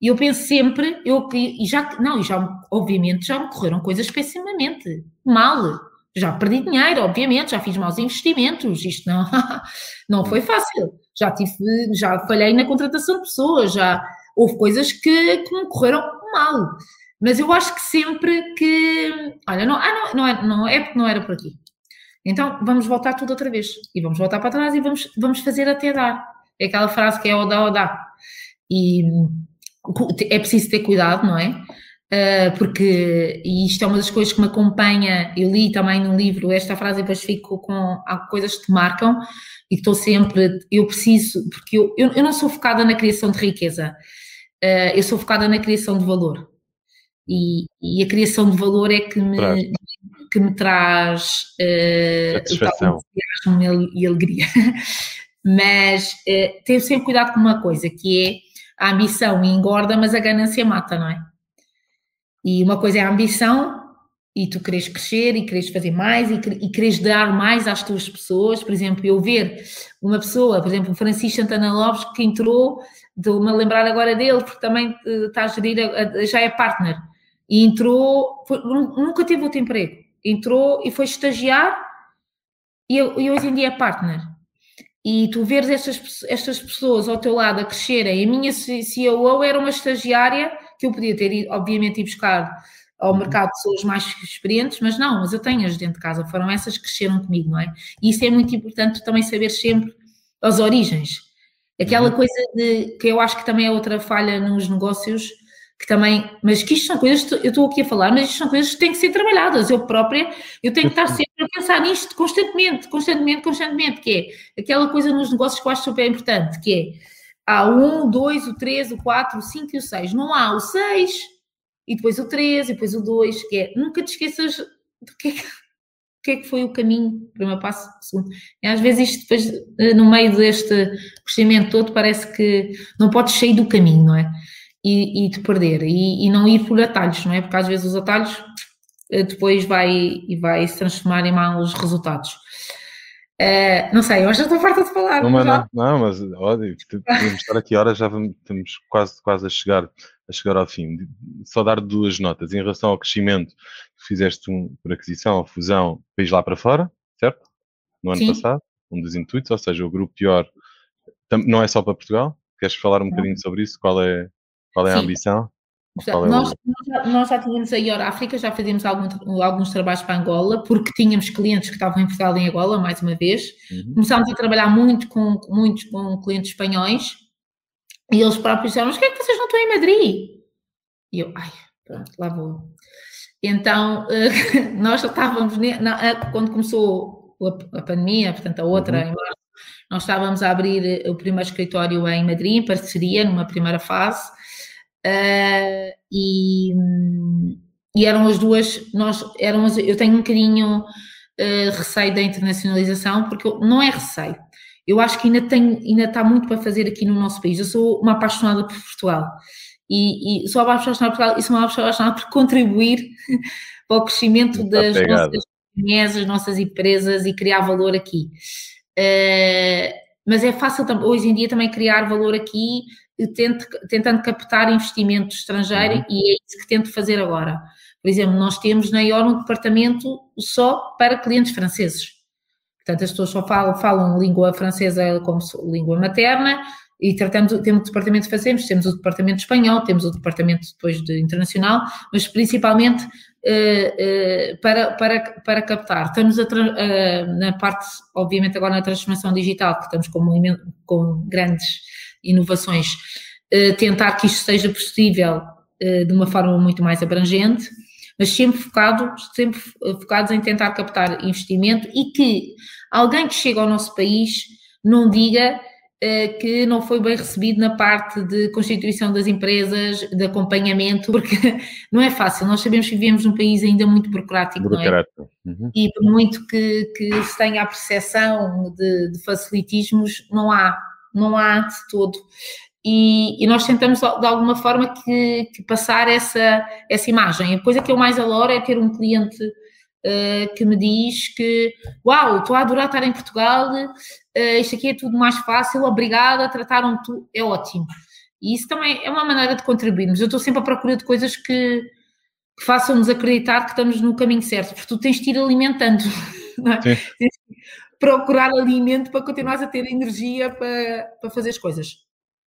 E eu penso sempre, eu e já não, e já obviamente já me correram coisas pessimamente mal. Já perdi dinheiro, obviamente, já fiz maus investimentos, isto não, não foi fácil. Já tive, já falhei na contratação de pessoas, já houve coisas que, que me correram mal. Mas eu acho que sempre que, olha, não, ah, não, não, é, não é porque não era por aqui. Então vamos voltar tudo outra vez. E vamos voltar para trás e vamos, vamos fazer até dar. É aquela frase que é o dá ou dá. E é preciso ter cuidado, não é? Uh, porque, e isto é uma das coisas que me acompanha, eu li também no livro esta frase e depois fico com há coisas que te marcam e estou sempre, eu preciso, porque eu, eu, eu, não sou focada na criação de riqueza, uh, eu sou focada na criação de valor. E, e, a criação de valor é que me, que me traz uh, e alegria. Mas uh, tenho sempre cuidado com uma coisa, que é a ambição engorda, mas a ganância mata, não é? E uma coisa é a ambição e tu queres crescer e queres fazer mais e, e queres dar mais às tuas pessoas. Por exemplo, eu ver uma pessoa, por exemplo, o Francisco Santana Lopes, que entrou, a lembrar agora dele, porque também uh, está a gerir, já é partner, e entrou, foi, nunca teve outro emprego, entrou e foi estagiar e, e hoje em dia é partner e tu veres estas, estas pessoas ao teu lado a crescerem, a minha CEO era uma estagiária que eu podia ter, obviamente, ir buscar ao uhum. mercado pessoas mais experientes, mas não, mas eu tenho-as dentro de casa, foram essas que cresceram comigo, não é? E isso é muito importante também saber sempre as origens. Aquela uhum. coisa de que eu acho que também é outra falha nos negócios, que também, mas que isto são coisas, eu estou aqui a falar, mas isto são coisas que têm que ser trabalhadas. Eu própria, eu tenho que estar sempre a pensar nisto constantemente, constantemente, constantemente, que é aquela coisa nos negócios que eu acho super importante, que é há o 1, o 2, o 3, o 4, o 5 e o 6. Não há o 6 e depois o 3 e depois o 2, que é nunca te esqueças do que é que, que, é que foi o caminho, primeiro passo, segundo. E às vezes isto depois, eh, no meio deste crescimento todo, parece que não podes sair do caminho, não é? E, e de perder e, e, não ir por atalhos, não é? Porque às vezes os atalhos eh, depois vai, e vai se transformar em maus resultados. Uh, não sei, eu já estou farta de falar. Não, mas, não, não, mas óbvio, podemos estar aqui horas, já vamos, estamos quase, quase a, chegar, a chegar ao fim. Só dar duas notas em relação ao crescimento fizeste um, por aquisição ou fusão país lá para fora, certo? No ano Sim. passado, um dos intuitos, ou seja, o grupo pior não é só para Portugal. Queres falar um não. bocadinho sobre isso? Qual é, qual é a Sim. ambição? É nós, nós, já, tínhamos a IOR África, já fazíamos algum, alguns trabalhos para Angola, porque tínhamos clientes que estavam em Portugal em Angola, mais uma vez. Uhum. Começámos a trabalhar muito com, muitos com clientes espanhóis e eles próprios disseram: Mas que é que vocês não estão em Madrid? E eu, ai, pronto, lá vou. Então, nós já estávamos, quando começou a pandemia, portanto, a outra uhum. em março, nós estávamos a abrir o primeiro escritório em Madrid, em parceria, numa primeira fase, uh, e, e, eram as duas, nós, eram as, eu tenho um bocadinho uh, receio da internacionalização, porque não é receio, eu acho que ainda, tem, ainda está muito para fazer aqui no nosso país. Eu sou uma apaixonada por Portugal e, e sou apaixonada por Portugal e sou uma apaixonada por contribuir para o crescimento das nossas as nossas empresas e criar valor aqui. Uh, mas é fácil hoje em dia também criar valor aqui, tento, tentando captar investimento estrangeiro uhum. e é isso que tento fazer agora. Por exemplo, nós temos na IOR um departamento só para clientes franceses. Portanto, as pessoas só falam, falam língua francesa como língua materna e tratamos, temos o departamento de fazemos, temos o departamento de espanhol, temos o departamento depois de internacional, mas principalmente uh, uh, para, para, para captar. Estamos a, uh, na parte, obviamente agora na transformação digital, que estamos com, com grandes inovações, tentar que isto seja possível de uma forma muito mais abrangente, mas sempre focado, sempre focados em tentar captar investimento e que alguém que chega ao nosso país não diga que não foi bem recebido na parte de constituição das empresas, de acompanhamento, porque não é fácil. Nós sabemos que vivemos num país ainda muito burocrático, burocrático. não é? Uhum. E por muito que, que se tenha a percepção de, de facilitismos, não há, não há de todo. E, e, nós tentamos de alguma forma que, que, passar essa, essa imagem. A coisa que eu mais adoro é ter um cliente uh, que me diz que uau, estou a adorar estar em Portugal, uh, isto aqui é tudo mais fácil, obrigada, trataram-me tu, é ótimo. E isso também é uma maneira de contribuirmos. Eu estou sempre à procura de coisas que, que façam-nos acreditar que estamos no caminho certo, porque tu tens de ir alimentando, não é? Tens procurar alimento para continuares a ter energia para, para fazer as coisas.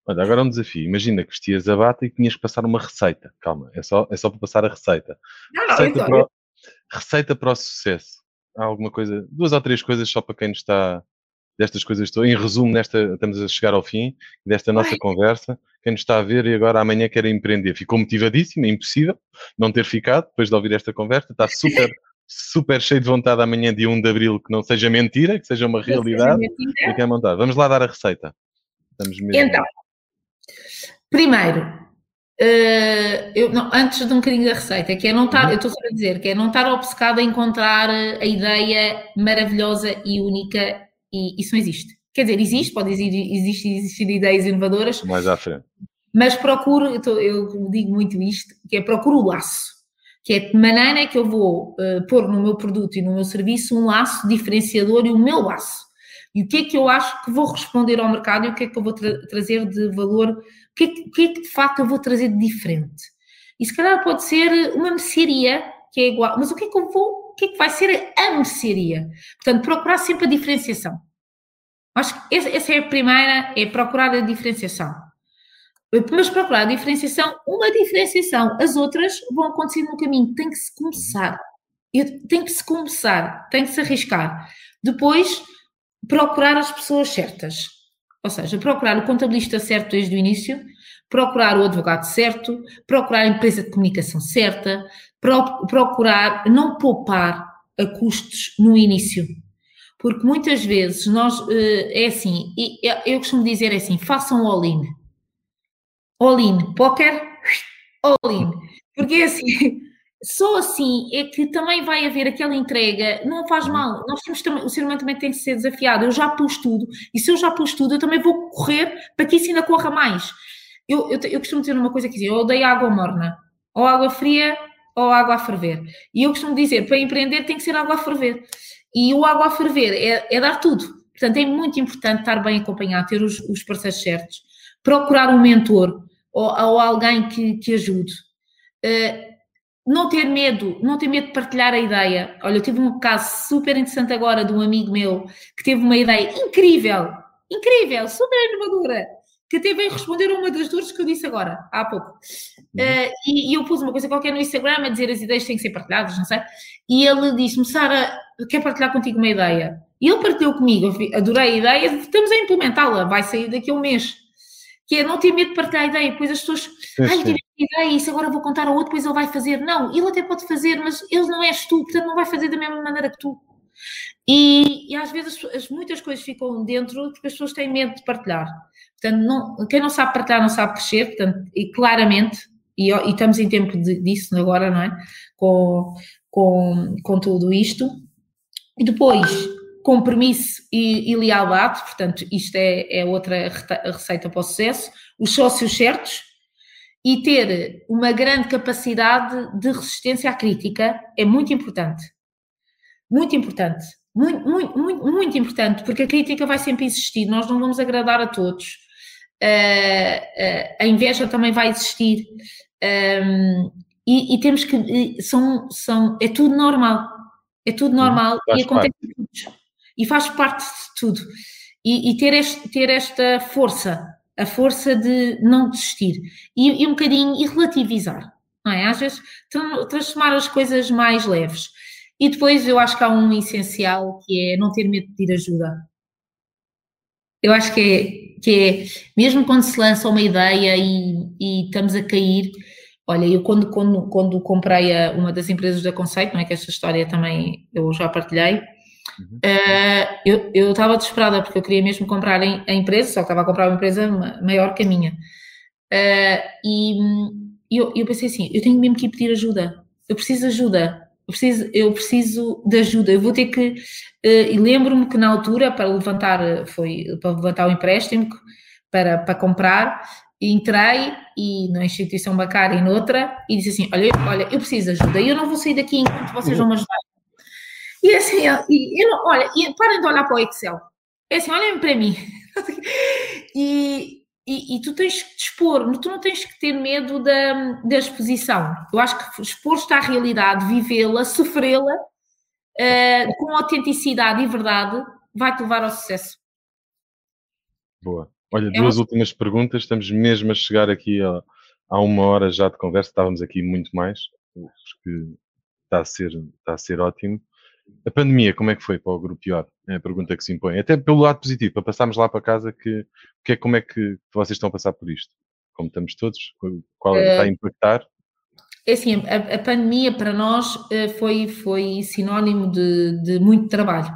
Olha, agora é um desafio. Imagina que vestias a bata e tinhas que passar uma receita. Calma, é só, é só para passar a receita. Não, não, receita, então, para, o, receita para o sucesso. Há alguma coisa, duas ou três coisas só para quem está destas coisas estou. Em resumo, nesta, estamos a chegar ao fim desta nossa Ai. conversa. Quem nos está a ver e agora amanhã quer empreender. Ficou motivadíssimo, é impossível não ter ficado depois de ouvir esta conversa. Está super, super cheio de vontade amanhã, dia 1 de Abril, que não seja mentira, que seja uma realidade. Seja e é Vamos lá dar a receita. Então, Primeiro, uh, eu, não, antes de um bocadinho da receita, que é não estar, uhum. eu estou só a dizer, que é não estar obcecado a encontrar eh, a ideia maravilhosa e única, e isso não existe. Quer dizer, existe, pode existir, existir, existir ideias inovadoras. Mais à frente. Mas procuro, eu, eu digo muito isto, que é procuro o laço. Que é de maneira que eu vou uh, pôr no meu produto e no meu serviço um laço diferenciador e o meu laço. E o que é que eu acho que vou responder ao mercado e o que é que eu vou tra trazer de valor o que, é que, o que é que de facto eu vou trazer de diferente? E se calhar pode ser uma mercearia que é igual, mas o que é que eu vou, o que é que vai ser a mercearia? Portanto, procurar sempre a diferenciação. Acho que essa é a primeira, é procurar a diferenciação. Mas procurar a diferenciação, uma diferenciação, as outras vão acontecer no caminho, tem que se começar. Tem que se começar, tem que se arriscar. Depois, procurar as pessoas certas. Ou seja, procurar o contabilista certo desde o início, procurar o advogado certo, procurar a empresa de comunicação certa, procurar não poupar a custos no início. Porque muitas vezes nós, eh, é assim, eu costumo dizer é assim, façam all-in. All-in, póquer, all-in. Porque é assim, só assim é que também vai haver aquela entrega, não faz mal. Nós temos também, o ser humano também tem que ser desafiado. Eu já pus tudo, e se eu já pus tudo, eu também vou correr para que isso ainda corra mais. Eu, eu, eu costumo dizer uma coisa que eu odeio água morna, ou água fria, ou água a ferver. E eu costumo dizer, para empreender tem que ser água a ferver. E o água a ferver é, é dar tudo. Portanto, é muito importante estar bem acompanhado, ter os, os parceiros certos, procurar um mentor ou, ou alguém que, que ajude. Uh, não ter medo, não ter medo de partilhar a ideia. Olha, eu tive um caso super interessante agora de um amigo meu que teve uma ideia incrível, incrível, super inovadora, que teve em responder a uma das dores que eu disse agora, há pouco. Uh, e, e, eu pus uma coisa qualquer no Instagram a dizer as ideias têm que ser partilhadas, não sei. E ele disse-me, Sara, quer partilhar contigo uma ideia? E ele partilhou comigo, adorei a ideia, estamos a implementá-la, vai sair daqui a um mês que é não ter medo de partilhar a ideia, depois as pessoas, ai, eu tive ideia, isso agora vou contar ao outro, depois ele vai fazer. Não, ele até pode fazer, mas ele não és tu, portanto não vai fazer da mesma maneira que tu. E, e às vezes as, muitas coisas ficam dentro porque as pessoas têm medo de partilhar. Portanto, não, quem não sabe partilhar não sabe crescer, portanto, e claramente, e, e estamos em tempo de, disso agora, não é? Com, com, com tudo isto. E depois, compromisso e, e lealdade, portanto, isto é, é outra receita para o sucesso. Os sócios certos, e ter uma grande capacidade de resistência à crítica é muito importante. Muito importante. Muito, muito, muito, muito importante, porque a crítica vai sempre existir, nós não vamos agradar a todos. Uh, uh, a inveja também vai existir. Um, ehm, e, e, temos que. São, são, é tudo normal. É tudo normal e acontece parte. E faz parte de tudo. E, e ter, este, ter esta força a força de não desistir e, e um bocadinho e relativizar, não é? Às vezes transformar as coisas mais leves. E depois eu acho que há um essencial que é não ter medo de pedir ajuda. Eu acho que é, que é mesmo quando se lança uma ideia e, e estamos a cair, olha, eu quando, quando, quando comprei a, uma das empresas da Conceito, não é que esta história também eu já partilhei, Uhum. Uh, eu, eu estava desesperada porque eu queria mesmo comprar a, a empresa, só que estava a comprar uma empresa maior que a minha. Uh, e eu, eu pensei assim: eu tenho mesmo que ir pedir ajuda, eu preciso de ajuda, eu preciso, eu preciso de ajuda, eu vou ter que. Uh, e lembro-me que na altura, para levantar, foi para levantar o empréstimo para, para comprar, entrei e na instituição bancária e noutra e disse assim: olha, olha, eu preciso de ajuda, eu não vou sair daqui enquanto vocês vão me ajudar. E assim, e, eu olha, e parem de olhar para o Excel. É assim, olhem para mim. e, e, e, tu tens que te expor, tu não tens que ter medo da, da exposição. Eu acho que expor-te à realidade, vivê-la, sofrê-la, uh, com autenticidade e verdade, vai-te levar ao sucesso. Boa. Olha, é duas uma... últimas perguntas. Estamos mesmo a chegar aqui a, a uma hora já de conversa. Estávamos aqui muito mais. Acho que está a ser, está a ser ótimo. A pandemia, como é que foi para o Grupo IOR? É a pergunta que se impõe. Até pelo lado positivo, para passarmos lá para casa, que, que é, como é que vocês estão a passar por isto? Como estamos todos? Qual está a impactar? É assim, a, a pandemia para nós eh, foi, foi sinónimo de, de muito trabalho.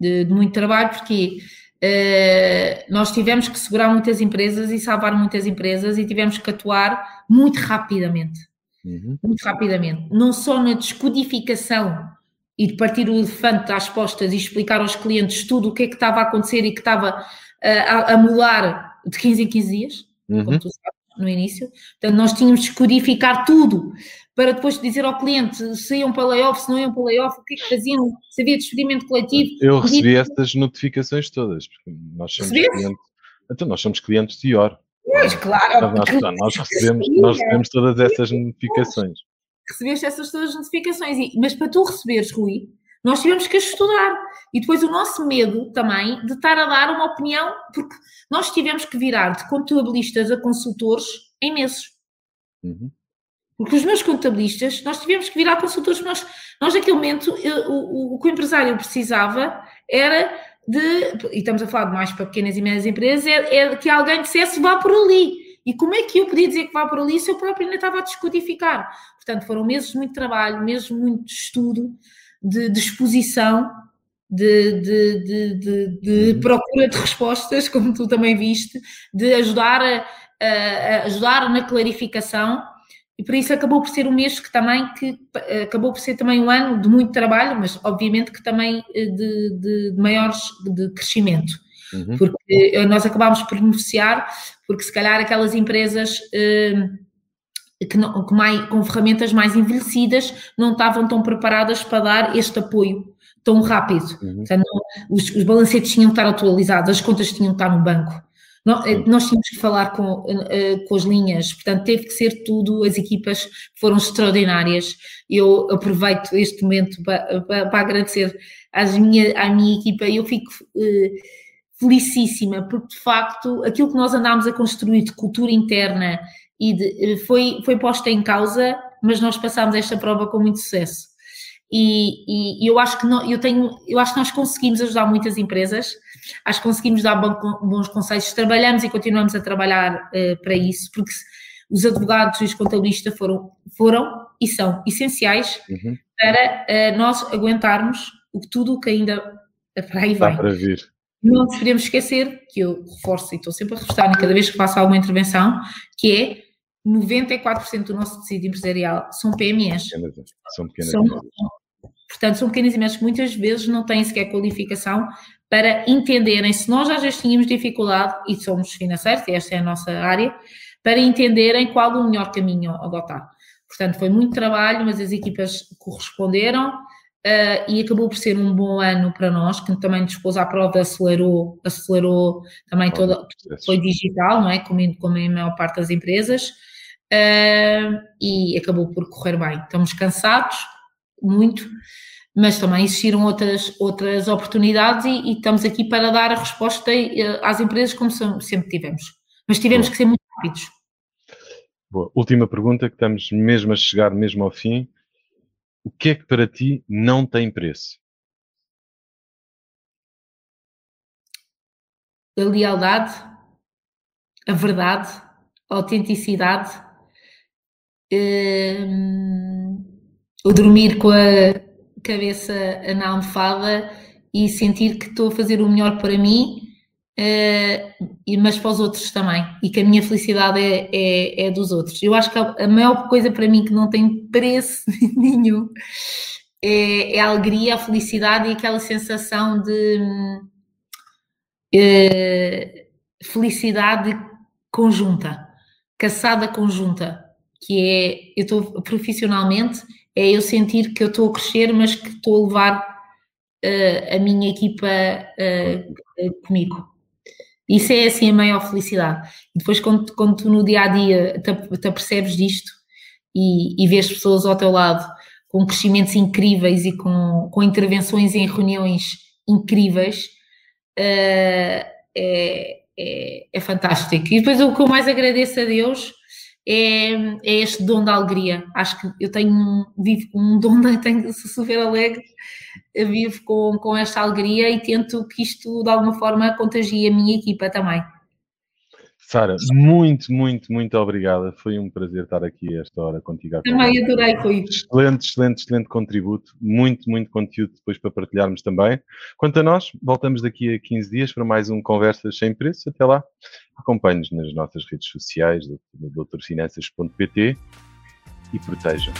De, de, muito trabalho, porque uh, nós tivemos que segurar muitas empresas e salvar muitas empresas e tivemos que atuar muito rapidamente. Uhum. Muito rapidamente. Não só na descodificação e de partir o elefante às postas e explicar aos clientes tudo o que é que estava a acontecer e que estava uh, a, a mudar de 15 em 15 dias, uhum. como tu sabes, no início. Portanto, nós tínhamos de codificar tudo para depois dizer ao cliente se iam para layoff, se não iam para layoff, o que é que faziam, se havia despedimento coletivo. Eu recebi essas notificações todas, porque nós somos clientes. Então, nós somos clientes de IOR. Pois, claro. Nós, nós, recebemos, nós recebemos todas essas notificações recebeste essas todas as notificações. E, mas para tu receberes, Rui, nós tivemos que estudar. E depois o nosso medo também de estar a dar uma opinião, porque nós tivemos que virar de contabilistas a consultores em meses. Uhum. Porque os meus contabilistas, nós tivemos que virar consultores, nós, nós naquele momento, eu, o, o, que o empresário precisava era de, e estamos a falar de mais para pequenas e médias empresas, é, é que alguém dissesse vá por ali. E como é que eu podia dizer que vá por ali se eu próprio ainda estava a descodificar? Portanto, foram meses de muito trabalho, meses de muito estudo, de, de exposição, de, de, de, uhum. procura de respostas, como tu também viste, de ajudar, a, a, ajudar na clarificação. E por isso acabou por ser um mês que também, que acabou por ser também um ano de muito trabalho, mas obviamente que também eh, de, de maiores de crescimento. Uhum. Porque nós acabámos por beneficiar, porque se calhar aquelas empresas eh, que, não, que mais, com ferramentas mais envelhecidas não estavam tão preparadas para dar este apoio tão rápido. Uhum. Portanto, os, os balancetes tinham que estar atualizados, as contas tinham que estar no banco. Eh, nós tínhamos que falar com, eh, com as linhas, portanto, teve que ser tudo, as equipas foram extraordinárias. Eu aproveito este momento para, para, para agradecer às minha, à minha equipa. Eu fico felicíssima, porque de facto aquilo que nós andámos a construir de cultura interna e de, eh, foi, foi posta em causa, mas nós passámos esta prova com muito sucesso. E, e eu acho que não, eu tenho, eu acho que nós conseguimos ajudar muitas empresas, acho que conseguimos dar bons conselhos, trabalhamos e continuamos a trabalhar uh, para isso, porque os advogados e os contabilistas foram, foram e são essenciais uhum. para uh, nós aguentarmos o tudo o que ainda para aí Está vai. para vir. Não nos podemos esquecer, que eu reforço e estou sempre a reforçar cada vez que faço alguma intervenção, que é 94% do nosso tecido empresarial são PMEs. São pequenas São-. Portanto, são pequenas e médias que muitas vezes não têm sequer qualificação para entenderem, se nós às vezes tínhamos dificuldade, e somos financeiros, e esta é a nossa área, para entenderem qual o melhor caminho a adotar. Portanto, foi muito trabalho, mas as equipas corresponderam eh, e acabou por ser um bom ano para nós, que também nos pôs à prova, acelerou, acelerou também toda, foi digital, não é? Como, em- como em maior parte das empresas, ah, e acabou por correr bem. Estamos cansados, muito, mas também existiram outras, outras oportunidades e, e estamos aqui para dar a resposta eh, às empresas como sem- sempre tivemos. Mas tivemos Boa. que ser muito rápidos. Boa. Última pergunta, que estamos mesmo a chegar mesmo ao fim. O que é que para ti não tem preço? A lealdade, a verdade, a autenticidade, hum, o dormir com a cabeça na almofada e sentir que estou a fazer o melhor para mim, e- mas para os outros também, e que a minha felicidade é, é, é dos outros. Eu acho que a, maior coisa para mim que não tem preço nenhum é, é a alegria, a felicidade e aquela sensação de. eh, felicidade conjunta, caçada conjunta, que é, eu estou profissionalmente, é eu sentir que eu estou a crescer, mas que estou a levar eh, a minha equipa eh, comigo. Isso é assim a maior felicidade. E depois, quando, quando tu no dia a dia te, apercebes disto e, e vês pessoas ao teu lado com crescimentos incríveis e com, com intervenções em reuniões incríveis, eh, é, é, é fantástico. E depois o que eu mais agradeço a Deus é, é este dom da alegria. Acho que eu tenho um, vivo com um dom de tenho, sou super alegre, vivo com, com esta alegria e tento que isto de alguma forma contagie a minha equipa também. Sara, muito, muito, muito obrigada. Foi um prazer estar aqui a esta hora contigo. Também adorei, Rui. Excelente, excelente, excelente contributo. Muito, muito conteúdo depois para partilharmos também. Quanto a nós, voltamos daqui a 15 dias para mais um Conversas Sem Preço. Até lá, acompanhe-nos nas nossas redes sociais, doutorfinanças.pt e protejam.